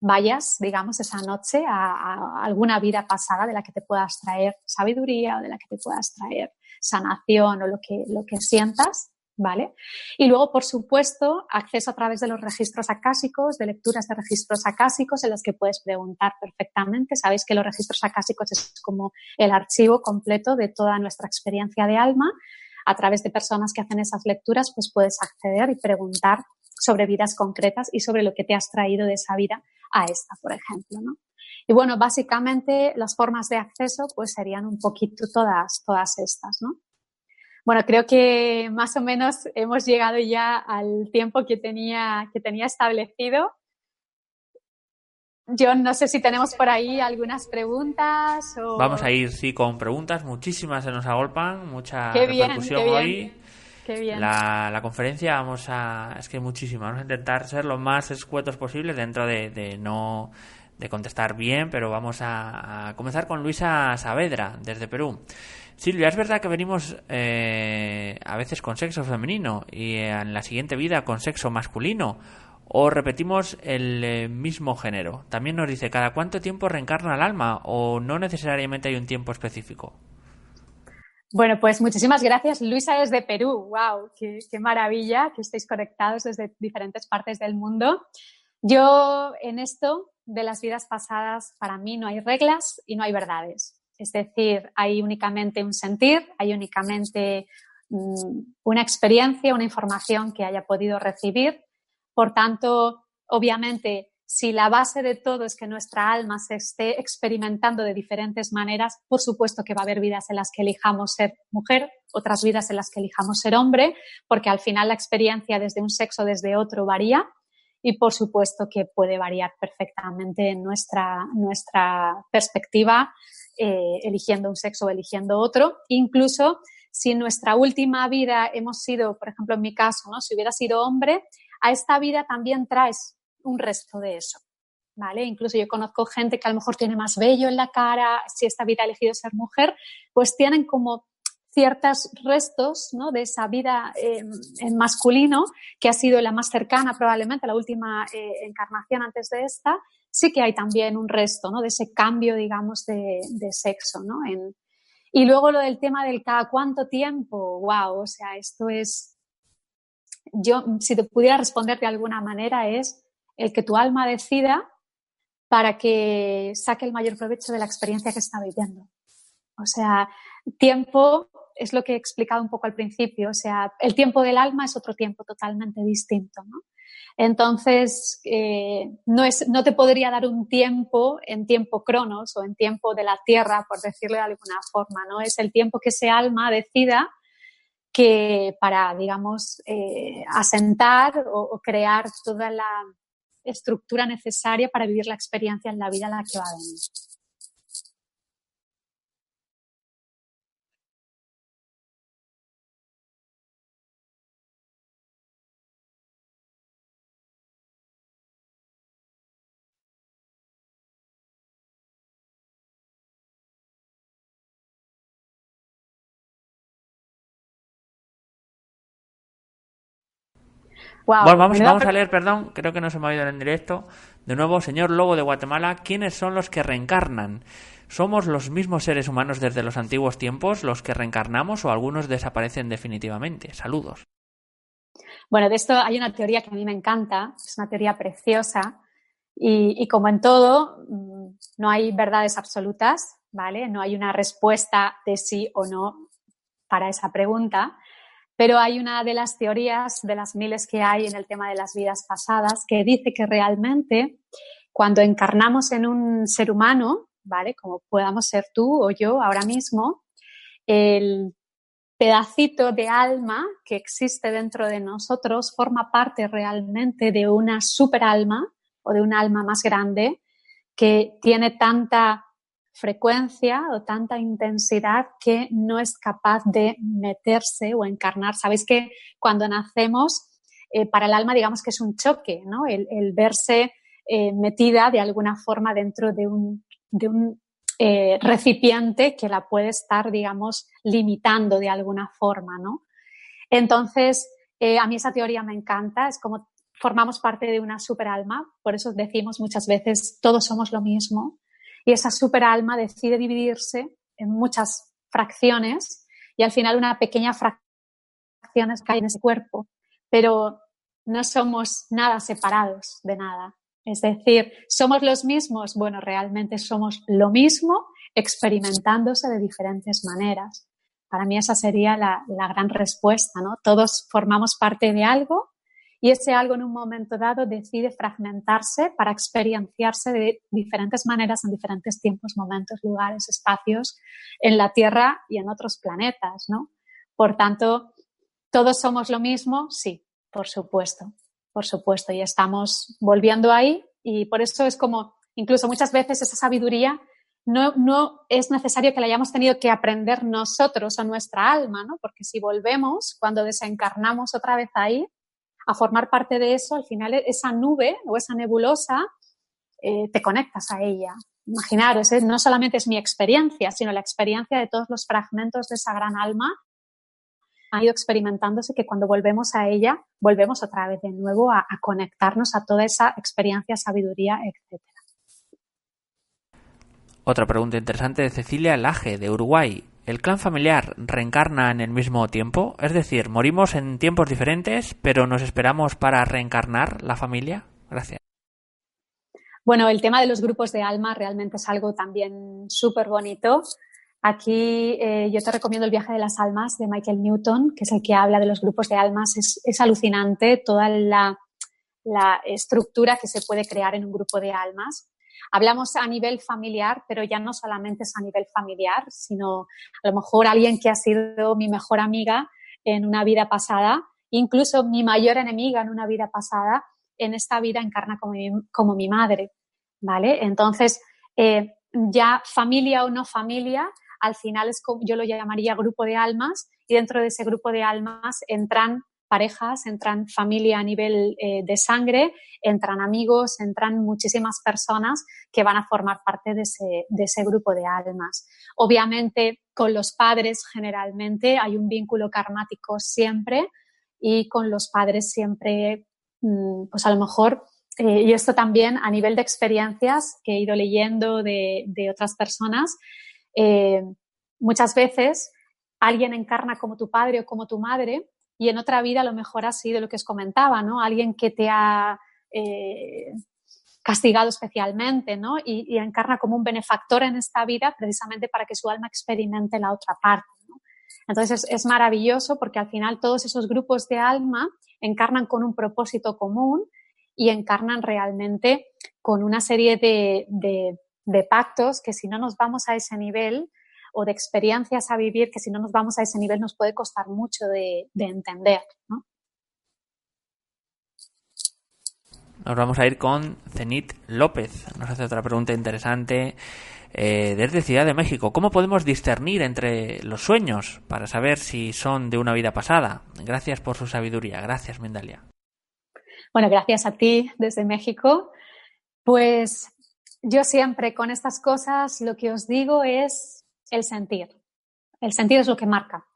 vayas, digamos, esa noche a, alguna vida pasada de la que te puedas traer sabiduría o de la que te puedas traer sanación o lo que, lo que sientas ¿vale? Y luego, por supuesto, acceso a través de los registros acásicos, de lecturas de registros acásicos en las que puedes preguntar perfectamente. Sabéis que los registros acásicos es como el archivo completo de toda nuestra experiencia de alma. A través de personas que hacen esas lecturas, pues puedes acceder y preguntar sobre vidas concretas y sobre lo que te has traído de esa vida a esta, por ejemplo, ¿no? Y bueno, básicamente las formas de acceso pues serían un poquito todas, todas estas, ¿no? Bueno, creo que más o menos hemos llegado ya al tiempo que tenía, que tenía establecido. Yo no sé si tenemos por ahí algunas preguntas. O... Vamos a ir, sí, con preguntas. Muchísimas se nos agolpan, mucha repercusión hoy. Qué bien. La, la, conferencia vamos a... Es que muchísimas. Vamos a intentar ser lo más escuetos posible dentro de, de no de contestar bien, pero vamos a, a comenzar con Luisa Saavedra, desde Perú. Silvia, es verdad que venimos eh, a veces con sexo femenino y en la siguiente vida con sexo masculino. O repetimos el eh, mismo género. También nos dice, ¿cada cuánto tiempo reencarna el alma? ¿O no necesariamente hay un tiempo específico? Bueno, pues muchísimas gracias. Luisa es de Perú. ¡Wow! Qué maravilla que estéis conectados desde diferentes partes del mundo! Yo en esto de las vidas pasadas, para mí no hay reglas y no hay verdades. Es decir, hay únicamente un sentir, hay únicamente mm, una experiencia, una información que haya podido recibir. Por tanto, obviamente, si la base de todo es que nuestra alma se esté experimentando de diferentes maneras, por supuesto que va a haber vidas en las que elijamos ser mujer, otras vidas en las que elijamos ser hombre, porque al final la experiencia desde un sexo, desde otro varía y por supuesto que puede variar perfectamente nuestra, nuestra perspectiva eh, eligiendo un sexo o eligiendo otro. Incluso si en nuestra última vida hemos sido, por ejemplo, en mi caso, ¿no? si hubiera sido hombre, a esta vida también traes un resto de eso. ¿Vale? Incluso yo conozco gente que a lo mejor tiene más vello en la cara, si esta vida ha elegido ser mujer, pues tienen como ciertos restos ¿no? de esa vida eh, en masculino, que ha sido la más cercana probablemente, la última eh, encarnación antes de esta, sí que hay también un resto ¿no? de ese cambio, digamos, de, sexo. ¿no? En, y luego lo del tema del cada cuánto tiempo, wow, o sea, esto es, yo, si te pudiera responder de alguna manera, es el que tu alma decida para que saque el mayor provecho de la experiencia que está viviendo. O sea, tiempo es lo que he explicado un poco al principio, o sea, el tiempo del alma es otro tiempo totalmente distinto, ¿no? Entonces, eh, no, es, no te podría dar un tiempo en tiempo cronos o en tiempo de la Tierra, por decirlo de alguna forma, ¿no? Es el tiempo que ese alma decida que para, digamos, eh, asentar o, o, crear toda la estructura necesaria para vivir la experiencia en la vida en la que va a venir. Bueno, vamos, vamos a leer, perdón, creo que no se me ha oído en directo. De nuevo, señor Lobo de Guatemala, ¿quiénes son los que reencarnan? ¿Somos los mismos seres humanos desde los antiguos tiempos los que reencarnamos o algunos desaparecen definitivamente? Saludos. Bueno, de esto hay una teoría que a mí me encanta, es una teoría preciosa y, y como en todo, mm, no hay verdades absolutas, ¿vale? No hay una respuesta de sí o no para esa pregunta. Pero hay una de las teorías, de las miles que hay en el tema de las vidas pasadas, que dice que realmente cuando encarnamos en un ser humano, ¿vale? Como podamos ser tú o yo ahora mismo, el pedacito de alma que existe dentro de nosotros forma parte realmente de una superalma o de un alma más grande que tiene tanta frecuencia o tanta intensidad que no es capaz de meterse o encarnar. Sabéis que cuando nacemos, eh, para el alma digamos que es un choque, ¿no? El, verse eh, metida de alguna forma dentro de un, eh, recipiente que la puede estar, digamos, limitando de alguna forma, ¿no? Entonces, a mí esa teoría me encanta, es como formamos parte de una superalma, por eso decimos muchas veces todos somos lo mismo, y esa superalma decide dividirse en muchas fracciones y al final una pequeña fracción cae en ese cuerpo, pero no somos nada separados de nada. Es decir, ¿somos los mismos? Bueno, realmente somos lo mismo experimentándose de diferentes maneras. Para mí esa sería la, la gran respuesta, ¿no? Todos formamos parte de algo y ese algo en un momento dado decide fragmentarse para experienciarse de diferentes maneras en diferentes tiempos, momentos, lugares, espacios en la Tierra y en otros planetas, ¿no? Por tanto, ¿todos somos lo mismo? Sí, por supuesto, por supuesto, y estamos volviendo ahí y por eso es como, incluso muchas veces esa sabiduría no, no, es necesario que la hayamos tenido que aprender nosotros o nuestra alma, ¿no? Porque si volvemos, cuando desencarnamos otra vez ahí, a formar parte de eso, al final esa nube o esa nebulosa, eh, te conectas a ella. Imaginaros, ¿eh? no solamente es mi experiencia, sino la experiencia de todos los fragmentos de esa gran alma ha ido experimentándose que cuando volvemos a ella, volvemos otra vez de nuevo a, a conectarnos a toda esa experiencia, sabiduría, etc. Otra pregunta interesante de Cecilia Laje, de Uruguay. ¿El clan familiar reencarna en el mismo tiempo? Es decir, ¿morimos en tiempos diferentes, pero nos esperamos para reencarnar la familia? Gracias. Bueno, el tema de los grupos de alma realmente es algo también súper bonito. Aquí eh, yo te recomiendo el viaje de las almas de Michael Newton, que es el que habla de los grupos de almas. Es, es alucinante toda la, la estructura que se puede crear en un grupo de almas. Hablamos a nivel familiar, pero ya no solamente es a nivel familiar, sino a lo mejor alguien que ha sido mi mejor amiga en una vida pasada, incluso mi mayor enemiga en una vida pasada, en esta vida encarna como mi, como mi madre, ¿vale? Entonces, eh, ya familia o no familia, al final es como, yo lo llamaría grupo de almas y dentro de ese grupo de almas entran parejas, entran familia a nivel eh, de sangre, entran amigos, entran muchísimas personas que van a formar parte de ese, de ese grupo de almas. Obviamente con los padres generalmente hay un vínculo karmático siempre y con los padres siempre, mm, pues a lo mejor eh, y esto también a nivel de experiencias que he ido leyendo de, otras personas, eh, muchas veces alguien encarna como tu padre o como tu madre y en otra vida a lo mejor ha sido lo que os comentaba, ¿no? Alguien que te ha eh, castigado especialmente, ¿no? Y, encarna como un benefactor en esta vida precisamente para que su alma experimente la otra parte, Entonces es maravilloso porque al final todos esos grupos de alma encarnan con un propósito común y encarnan realmente con una serie de, pactos que si no nos vamos a ese nivel o de experiencias a vivir que si no nos vamos a ese nivel nos puede costar mucho de, entender. Nos vamos a ir con Zenit López. Nos hace otra pregunta interesante eh, desde Ciudad de México. ¿Cómo podemos discernir entre los sueños para saber si son de una vida pasada? Gracias por su sabiduría. Gracias, Mindalia. Bueno, gracias a ti desde México. Pues yo siempre con estas cosas lo que os digo es el sentir. El sentir es lo que marca.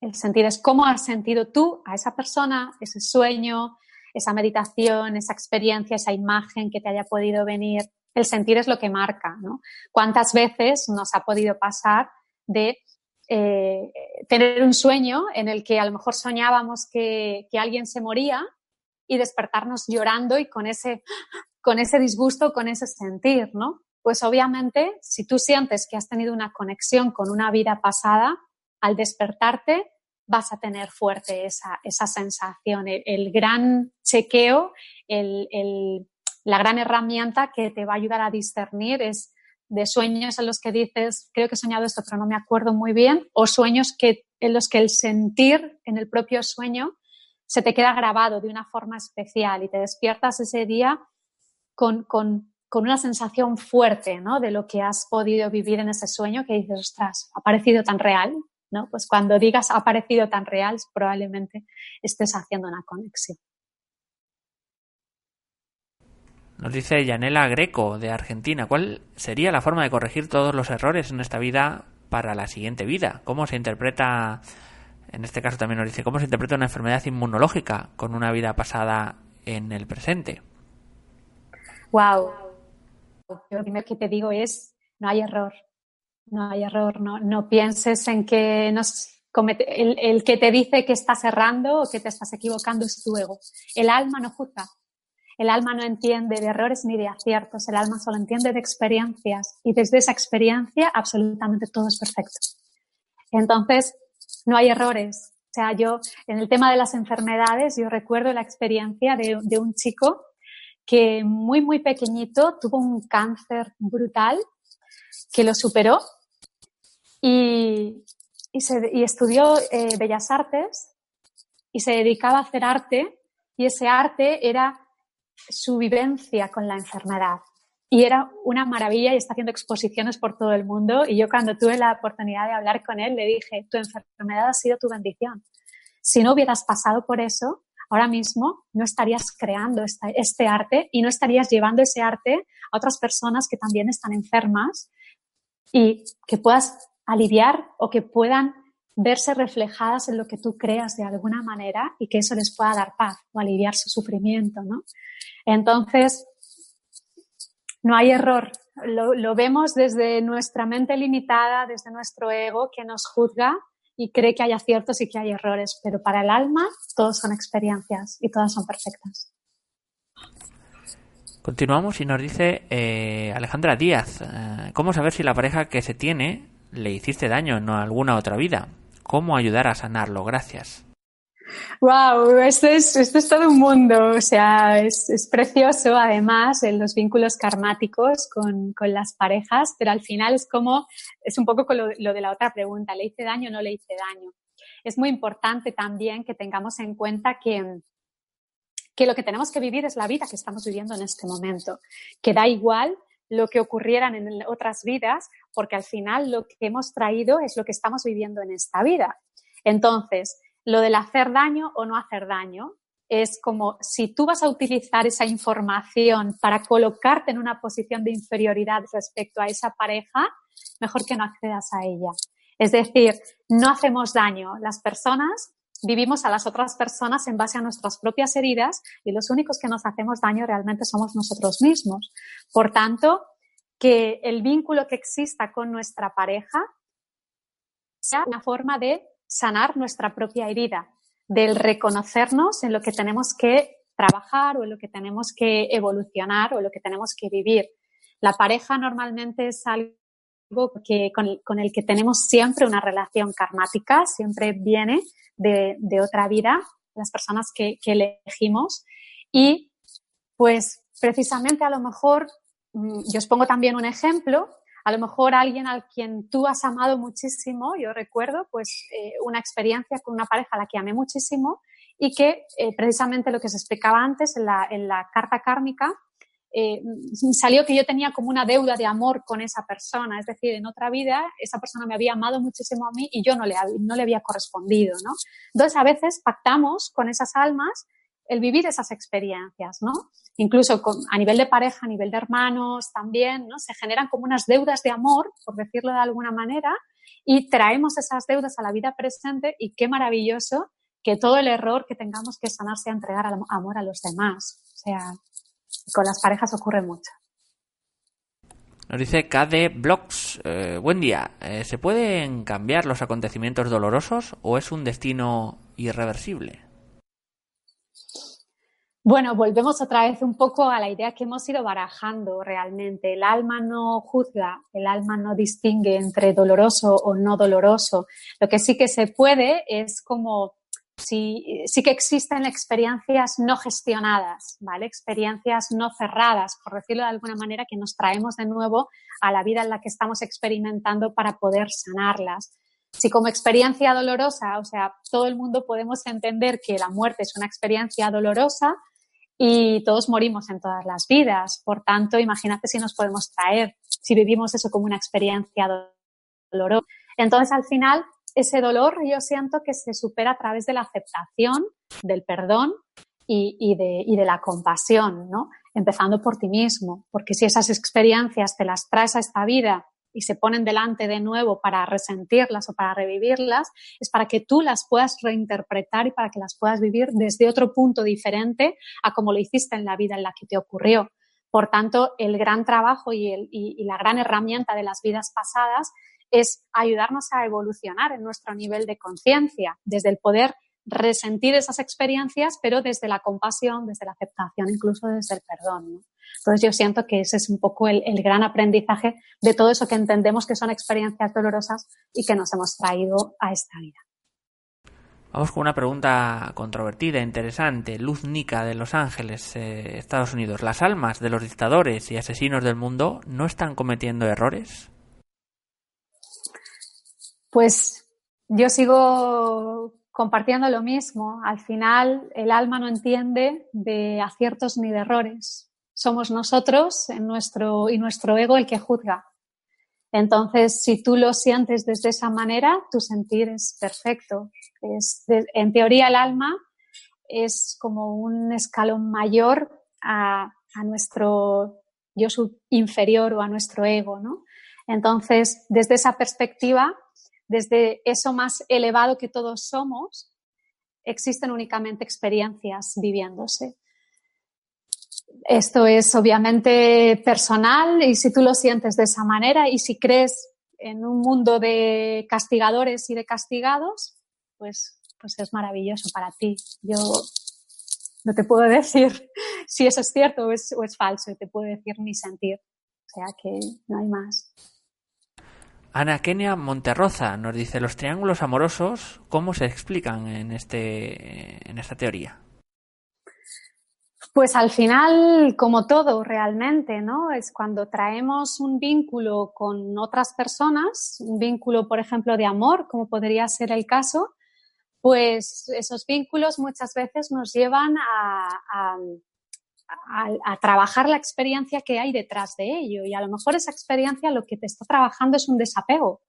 El sentir es cómo has sentido tú a esa persona, ese sueño, esa meditación, esa experiencia, esa imagen que te haya podido venir. El sentir es lo que marca, ¿no? ¿Cuántas veces nos ha podido pasar de eh, tener un sueño en el que a lo mejor soñábamos que, que alguien se moría y despertarnos llorando y con ese, con ese disgusto, con ese sentir, ¿no? Pues obviamente, si tú sientes que has tenido una conexión con una vida pasada, al despertarte vas a tener fuerte esa, esa sensación. El, gran chequeo, el, la gran herramienta que te va a ayudar a discernir es de sueños en los que dices, creo que he soñado esto, pero no me acuerdo muy bien, o sueños que, en los que el sentir en el propio sueño se te queda grabado de una forma especial y te despiertas ese día con, una sensación fuerte ¿no? de lo que has podido vivir en ese sueño que dices, ostras, ha parecido tan real. ¿no? Pues cuando digas ha parecido tan real, probablemente estés haciendo una conexión. Nos dice Yanela Greco de Argentina, ¿cuál sería la forma de corregir todos los errores en esta vida para la siguiente vida? ¿Cómo se interpreta en este caso también nos dice cómo se interpreta una enfermedad inmunológica con una vida pasada en el presente. Wow. Lo primero que te digo es, no hay error. No hay error. No, no pienses en que nos comete, el, el, que te dice que estás errando o que te estás equivocando es tu ego. El alma no juzga. El alma no entiende de errores ni de aciertos. El alma solo entiende de experiencias. Y desde esa experiencia absolutamente todo es perfecto. Entonces, no hay errores. O sea, yo en el tema de las enfermedades, yo recuerdo la experiencia de, un chico que muy, muy pequeñito tuvo un cáncer brutal que lo superó y, estudió eh, Bellas Artes y se dedicaba a hacer arte y ese arte era su vivencia con la enfermedad y era una maravilla y está haciendo exposiciones por todo el mundo. Y yo cuando tuve la oportunidad de hablar con él, le dije, tu enfermedad ha sido tu bendición. Si no hubieras pasado por eso, ahora mismo no estarías creando este arte y no estarías llevando ese arte a otras personas que también están enfermas y que puedas aliviar o que puedan verse reflejadas en lo que tú creas de alguna manera y que eso les pueda dar paz o aliviar su sufrimiento, ¿no? Entonces, no hay error. Lo, vemos desde nuestra mente limitada, desde nuestro ego que nos juzga y cree que hay aciertos y que hay errores, pero para el alma todos son experiencias y todas son perfectas. Continuamos y nos dice eh, Alejandra Díaz, eh, ¿cómo saber si la pareja que se tiene le hiciste daño en alguna otra vida? ¿Cómo ayudar a sanarlo? Gracias. Wow, esto es, esto es todo un mundo, o sea, es, es precioso además en los vínculos karmáticos con, con, las parejas, pero al final es como, es un poco con lo, de la otra pregunta, ¿le hice daño o no le hice daño? Es muy importante también que tengamos en cuenta que, que lo que tenemos que vivir es la vida que estamos viviendo en este momento, que da igual lo que ocurrieran en otras vidas, porque al final lo que hemos traído es lo que estamos viviendo en esta vida. Entonces, lo del hacer daño o no hacer daño es como si tú vas a utilizar esa información para colocarte en una posición de inferioridad respecto a esa pareja, mejor que no accedas a ella. Es decir, no hacemos daño. Las personas vivimos a las otras personas en base a nuestras propias heridas y los únicos que nos hacemos daño realmente somos nosotros mismos. Por tanto, que el vínculo que exista con nuestra pareja sea una forma de sanar nuestra propia herida, del reconocernos en lo que tenemos que trabajar o en lo que tenemos que evolucionar o en lo que tenemos que vivir. La pareja normalmente es algo que, con, el, que tenemos siempre una relación karmática, siempre viene de, otra vida, las personas que, que elegimos. Y pues precisamente a lo mejor, mm, yo os pongo también un ejemplo, a lo mejor alguien al quien tú has amado muchísimo, yo recuerdo pues eh, una experiencia con una pareja a la que amé muchísimo y que eh, precisamente lo que se explicaba antes en la, carta kármica, eh, salió que yo tenía como una deuda de amor con esa persona, es decir, en otra vida esa persona me había amado muchísimo a mí y yo no le, no le había correspondido, ¿no? Entonces a veces pactamos con esas almas el vivir esas experiencias, ¿no? Incluso a nivel de pareja, a nivel de hermanos también, ¿no? Se generan como unas deudas de amor, por decirlo de alguna manera, y traemos esas deudas a la vida presente y qué maravilloso que todo el error que tengamos que sanar sea entregar amor a los demás. O sea, con las parejas ocurre mucho. Nos dice KD Blocks, eh, buen día, eh, ¿se pueden cambiar los acontecimientos dolorosos o es un destino irreversible? Bueno, volvemos otra vez un poco a la idea que hemos ido barajando realmente. El alma no juzga, el alma no distingue entre doloroso o no doloroso. Lo que sí que se puede es como sí, sí que existen experiencias no gestionadas, ¿vale? Experiencias no cerradas, por decirlo de alguna manera, que nos traemos de nuevo a la vida en la que estamos experimentando para poder sanarlas. Si como experiencia dolorosa, o sea, todo el mundo podemos entender que la muerte es una experiencia dolorosa, y todos morimos en todas las vidas. Por tanto, imagínate si nos podemos traer, si vivimos eso como una experiencia dolorosa. Entonces, al final, ese dolor yo siento que se supera a través de la aceptación, del perdón y, y, de, la compasión, ¿no? Empezando por ti mismo, porque si esas experiencias te las traes a esta vida y se ponen delante de nuevo para resentirlas o para revivirlas, es para que tú las puedas reinterpretar y para que las puedas vivir desde otro punto diferente a como lo hiciste en la vida en la que te ocurrió. Por tanto, el gran trabajo y, el, y, la gran herramienta de las vidas pasadas es ayudarnos a evolucionar en nuestro nivel de conciencia, desde el poder resentir esas experiencias, pero desde la compasión, desde la aceptación, incluso desde el perdón. Entonces yo siento que ese es un poco el, gran aprendizaje de todo eso que entendemos que son experiencias dolorosas y que nos hemos traído a esta vida. Vamos con una pregunta controvertida, interesante. Luz Nica de Los Ángeles, eh, Estados Unidos. ¿Las almas de los dictadores y asesinos del mundo no están cometiendo errores? Pues yo sigo compartiendo lo mismo. Al final, el alma no entiende de aciertos ni de errores somos nosotros en nuestro, y nuestro ego el que juzga. Entonces, si tú lo sientes desde esa manera, tu sentir es perfecto. Es en teoría, el alma es como un escalón mayor a, a nuestro yo inferior o a nuestro ego, ¿no? Entonces, desde esa perspectiva, desde eso más elevado que todos somos, existen únicamente experiencias viviéndose. Esto es obviamente personal y si tú lo sientes de esa manera y si crees en un mundo de castigadores y de castigados, pues, pues es maravilloso para ti. Yo no te puedo decir si eso es cierto o es, o es falso, te puedo decir mi sentir. O sea que no hay más. Ana Kenia Monterroza nos dice los triángulos amorosos, ¿cómo se explican en, este, en esta teoría? Pues al final, como todo realmente, ¿no? Es cuando traemos un vínculo con otras personas, un vínculo, por ejemplo, de amor, como podría ser el caso, pues esos vínculos muchas veces nos llevan a, a, trabajar la experiencia que hay detrás de ello. Y a lo mejor esa experiencia lo que te está trabajando es un desapego.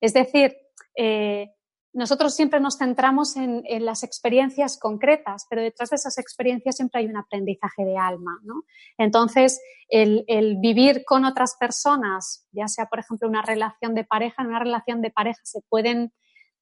Es decir, eh, nosotros siempre nos centramos en, las experiencias concretas, pero detrás de esas experiencias siempre hay un aprendizaje de alma. ¿no? Entonces, el, el, vivir con otras personas, ya sea, por ejemplo, una relación de pareja, en una relación de pareja se pueden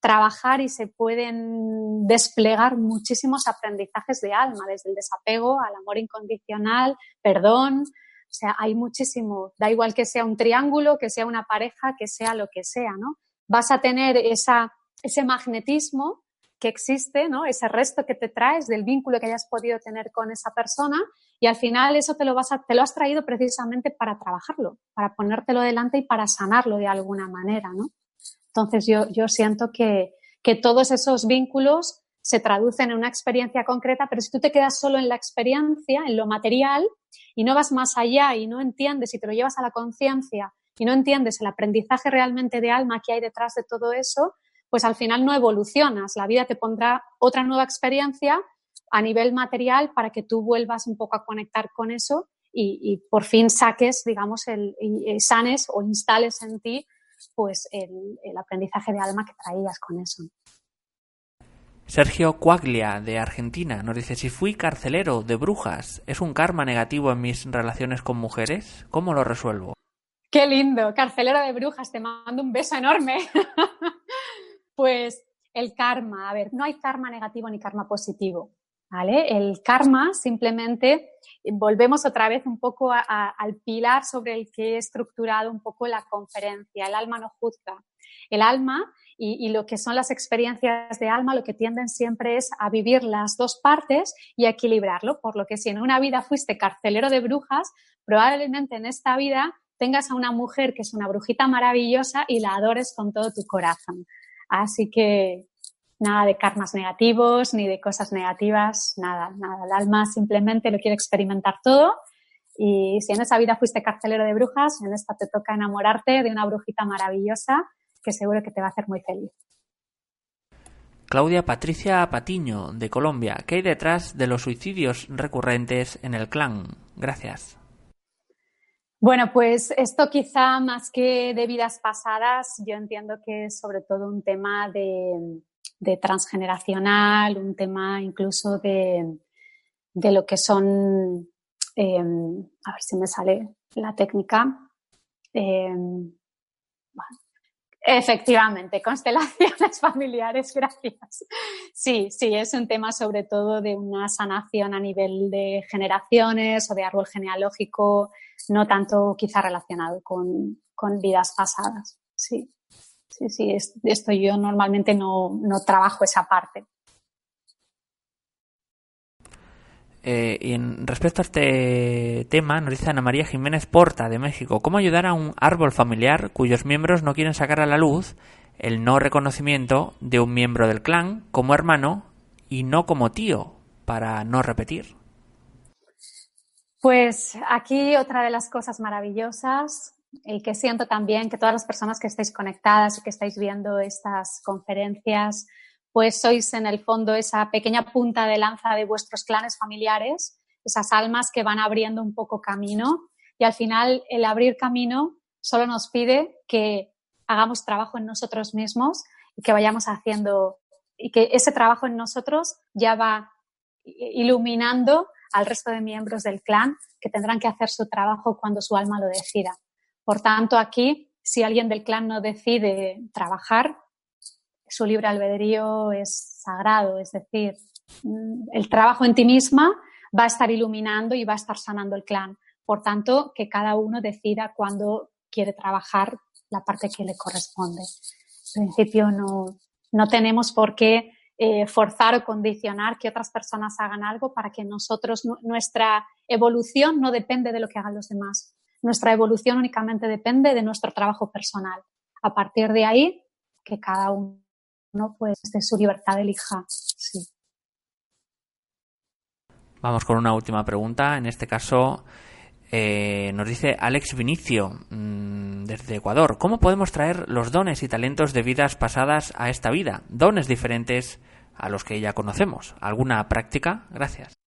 trabajar y se pueden desplegar muchísimos aprendizajes de alma, desde el desapego al amor incondicional, perdón. O sea, hay muchísimo. Da igual que sea un triángulo, que sea una pareja, que sea lo que sea, ¿no? Vas a tener esa, ese magnetismo que existe, ¿no? Ese resto que te traes del vínculo que hayas podido tener con esa persona y al final eso te lo, vas te lo has traído precisamente para trabajarlo, para ponértelo delante y para sanarlo de alguna manera, ¿no? Entonces yo, yo siento que, todos esos vínculos se traducen en una experiencia concreta, pero si tú te quedas solo en la experiencia, en lo material, y no vas más allá y no entiendes y te lo llevas a la conciencia y no entiendes el aprendizaje realmente de alma que hay detrás de todo eso, pues al final no evolucionas. La vida te pondrá otra nueva experiencia a nivel material para que tú vuelvas un poco a conectar con eso y, por fin saques, digamos, el, y sanes o instales en ti pues el, aprendizaje de alma que traías con eso. Sergio Cuaglia, de Argentina, nos dice, si fui carcelero de brujas, ¿es un karma negativo en mis relaciones con mujeres? ¿Cómo lo resuelvo? Qué lindo, carcelero de brujas, te mando un beso enorme. pues el karma, a ver, no hay karma negativo ni karma positivo. El karma simplemente volvemos otra vez un poco al pilar sobre el que he estructurado un poco la conferencia. El alma no juzga. El alma y, lo que son las experiencias de alma lo que tienden siempre es a vivir las dos partes y a equilibrarlo. Por lo que si en una vida fuiste carcelero de brujas, probablemente en esta vida tengas a una mujer que es una brujita maravillosa y la adores con todo tu corazón. Así que nada de karmas negativos ni de cosas negativas, nada, nada. El alma simplemente lo quiere experimentar todo y si en esa vida fuiste carcelero de brujas, en esta te toca enamorarte de una brujita maravillosa que seguro que te va a hacer muy feliz. Claudia Patricia Patiño, de Colombia. ¿Qué hay detrás de los suicidios recurrentes en el clan? Gracias. Bueno, pues esto quizá más que de vidas pasadas, yo entiendo que es sobre todo un tema de, de transgeneracional, un tema incluso de, de lo que son, em, a ver si me sale la técnica. Em, efectivamente, constelaciones familiares, gracias. Sí, sí, es un tema sobre todo de una sanación a nivel de generaciones o de árbol genealógico, no tanto quizá relacionado con, con vidas pasadas. Sí. Sí, sí, esto yo normalmente no, trabajo esa parte. Eh, y en, respecto a este tema, nos dice Ana María Jiménez Porta, de México, ¿cómo ayudar a un árbol familiar cuyos miembros no quieren sacar a la luz el no reconocimiento de un miembro del clan como hermano y no como tío, para no repetir? Pues aquí otra de las cosas maravillosas y que siento también que todas las personas que estáis conectadas y que estáis viendo estas conferencias, pues sois en el fondo esa pequeña punta de lanza de vuestros clanes familiares, esas almas que van abriendo un poco camino y al final el abrir camino solo nos pide que hagamos trabajo en nosotros mismos y que vayamos haciendo y que ese trabajo en nosotros ya va iluminando al resto de miembros del clan que tendrán que hacer su trabajo cuando su alma lo decida. Por tanto, aquí, si alguien del clan no decide trabajar, su libre albedrío es sagrado, es decir, mm, el trabajo en ti misma va a estar iluminando y va a estar sanando el clan. Por tanto, que cada uno decida cuándo quiere trabajar la parte que le corresponde. En principio, no, no tenemos por qué eh, forzar o condicionar que otras personas hagan algo para que nosotros, nuestra evolución no depende de lo que hagan los demás nuestra evolución únicamente depende de nuestro trabajo personal. A partir de ahí, que cada uno, pues, de su libertad elija. Sí. Vamos con una última pregunta. En este caso, eh, nos dice Alex Vinicio, mm, desde Ecuador. ¿Cómo podemos traer los dones y talentos de vidas pasadas a esta vida? Dones diferentes a los que ya conocemos. ¿Alguna práctica? Gracias.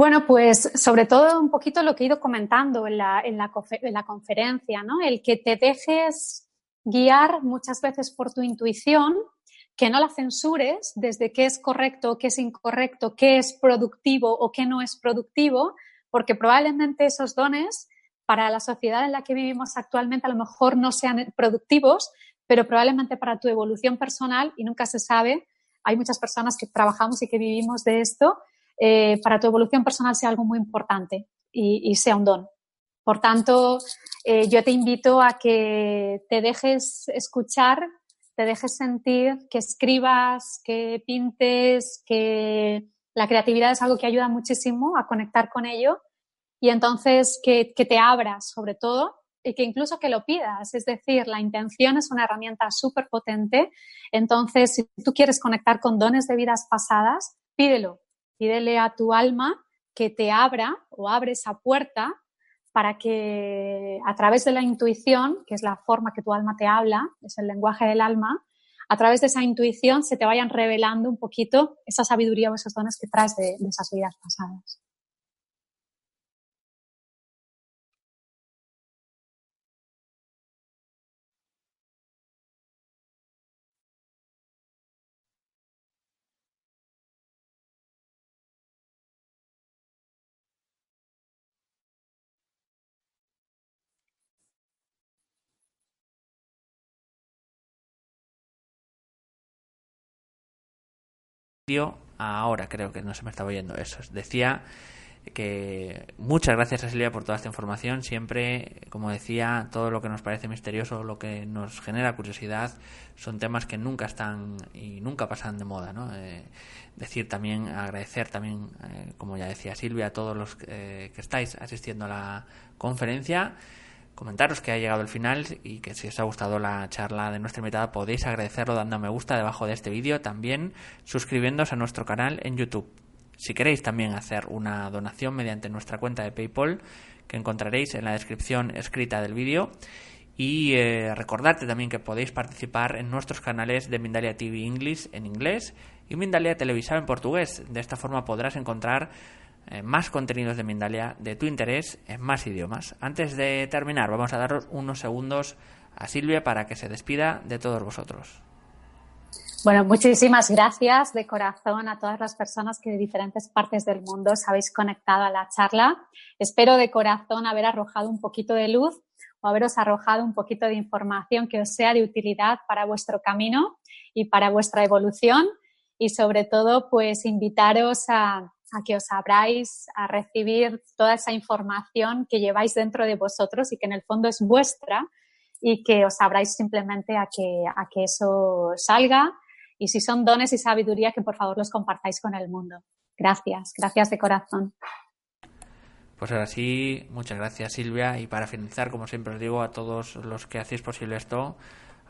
Bueno, pues sobre todo un poquito lo que he ido comentando en la, en la, en la conferencia, ¿no? El que te dejes guiar muchas veces por tu intuición, que no la censures desde qué es correcto, qué es incorrecto, qué es productivo o qué no es productivo, porque probablemente esos dones para la sociedad en la que vivimos actualmente a lo mejor no sean productivos, pero probablemente para tu evolución personal, y nunca se sabe, hay muchas personas que trabajamos y que vivimos de esto, eh, para tu evolución personal sea algo muy importante y, sea un don. Por tanto, eh, yo te invito a que te dejes escuchar, te dejes sentir, que escribas, que pintes, que la creatividad es algo que ayuda muchísimo a conectar con ello y entonces que, que te abras sobre todo y que incluso que lo pidas. Es decir, la intención es una herramienta súper potente. Entonces, si tú quieres conectar con dones de vidas pasadas, pídelo, pídele a tu alma que te abra o abre esa puerta para que a través de la intuición, que es la forma que tu alma te habla, es el lenguaje del alma, a través de esa intuición se te vayan revelando un poquito esa sabiduría o esos dones que traes de, de esas vidas pasadas. Ahora creo que no se me estaba oyendo eso. Decía que muchas gracias a Silvia por toda esta información. Siempre, como decía, todo lo que nos parece misterioso, lo que nos genera curiosidad, son temas que nunca están y nunca pasan de moda. ¿no? Eh, decir también, agradecer también, eh, como ya decía Silvia, a todos los eh, que estáis asistiendo a la conferencia comentaros que ha llegado el final y que si os ha gustado la charla de nuestra invitada podéis agradecerlo dando me gusta debajo de este vídeo, también suscribiéndoos a nuestro canal en YouTube. Si queréis también hacer una donación mediante nuestra cuenta de PayPal, que encontraréis en la descripción escrita del vídeo, y eh, recordarte también que podéis participar en nuestros canales de Mindalia TV English en inglés y Mindalia Televisado en portugués. De esta forma podrás encontrar eh, más contenidos de Mindalia de tu interés en más idiomas. Antes de terminar, vamos a dar unos segundos a Silvia para que se despida de todos vosotros. Bueno, muchísimas gracias de corazón a todas las personas que de diferentes partes del mundo os habéis conectado a la charla. Espero de corazón haber arrojado un poquito de luz o haberos arrojado un poquito de información que os sea de utilidad para vuestro camino y para vuestra evolución y sobre todo pues invitaros a a que os abráis a recibir toda esa información que lleváis dentro de vosotros y que en el fondo es vuestra y que os abráis simplemente a que, a que eso salga y si son dones y sabiduría que por favor los compartáis con el mundo. Gracias, gracias de corazón. Pues ahora sí, muchas gracias Silvia y para finalizar, como siempre os digo a todos los que hacéis posible esto,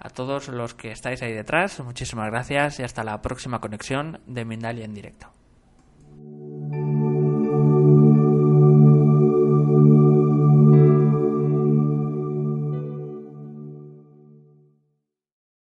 a todos los que estáis ahí detrás, muchísimas gracias y hasta la próxima conexión de Mindalia en directo.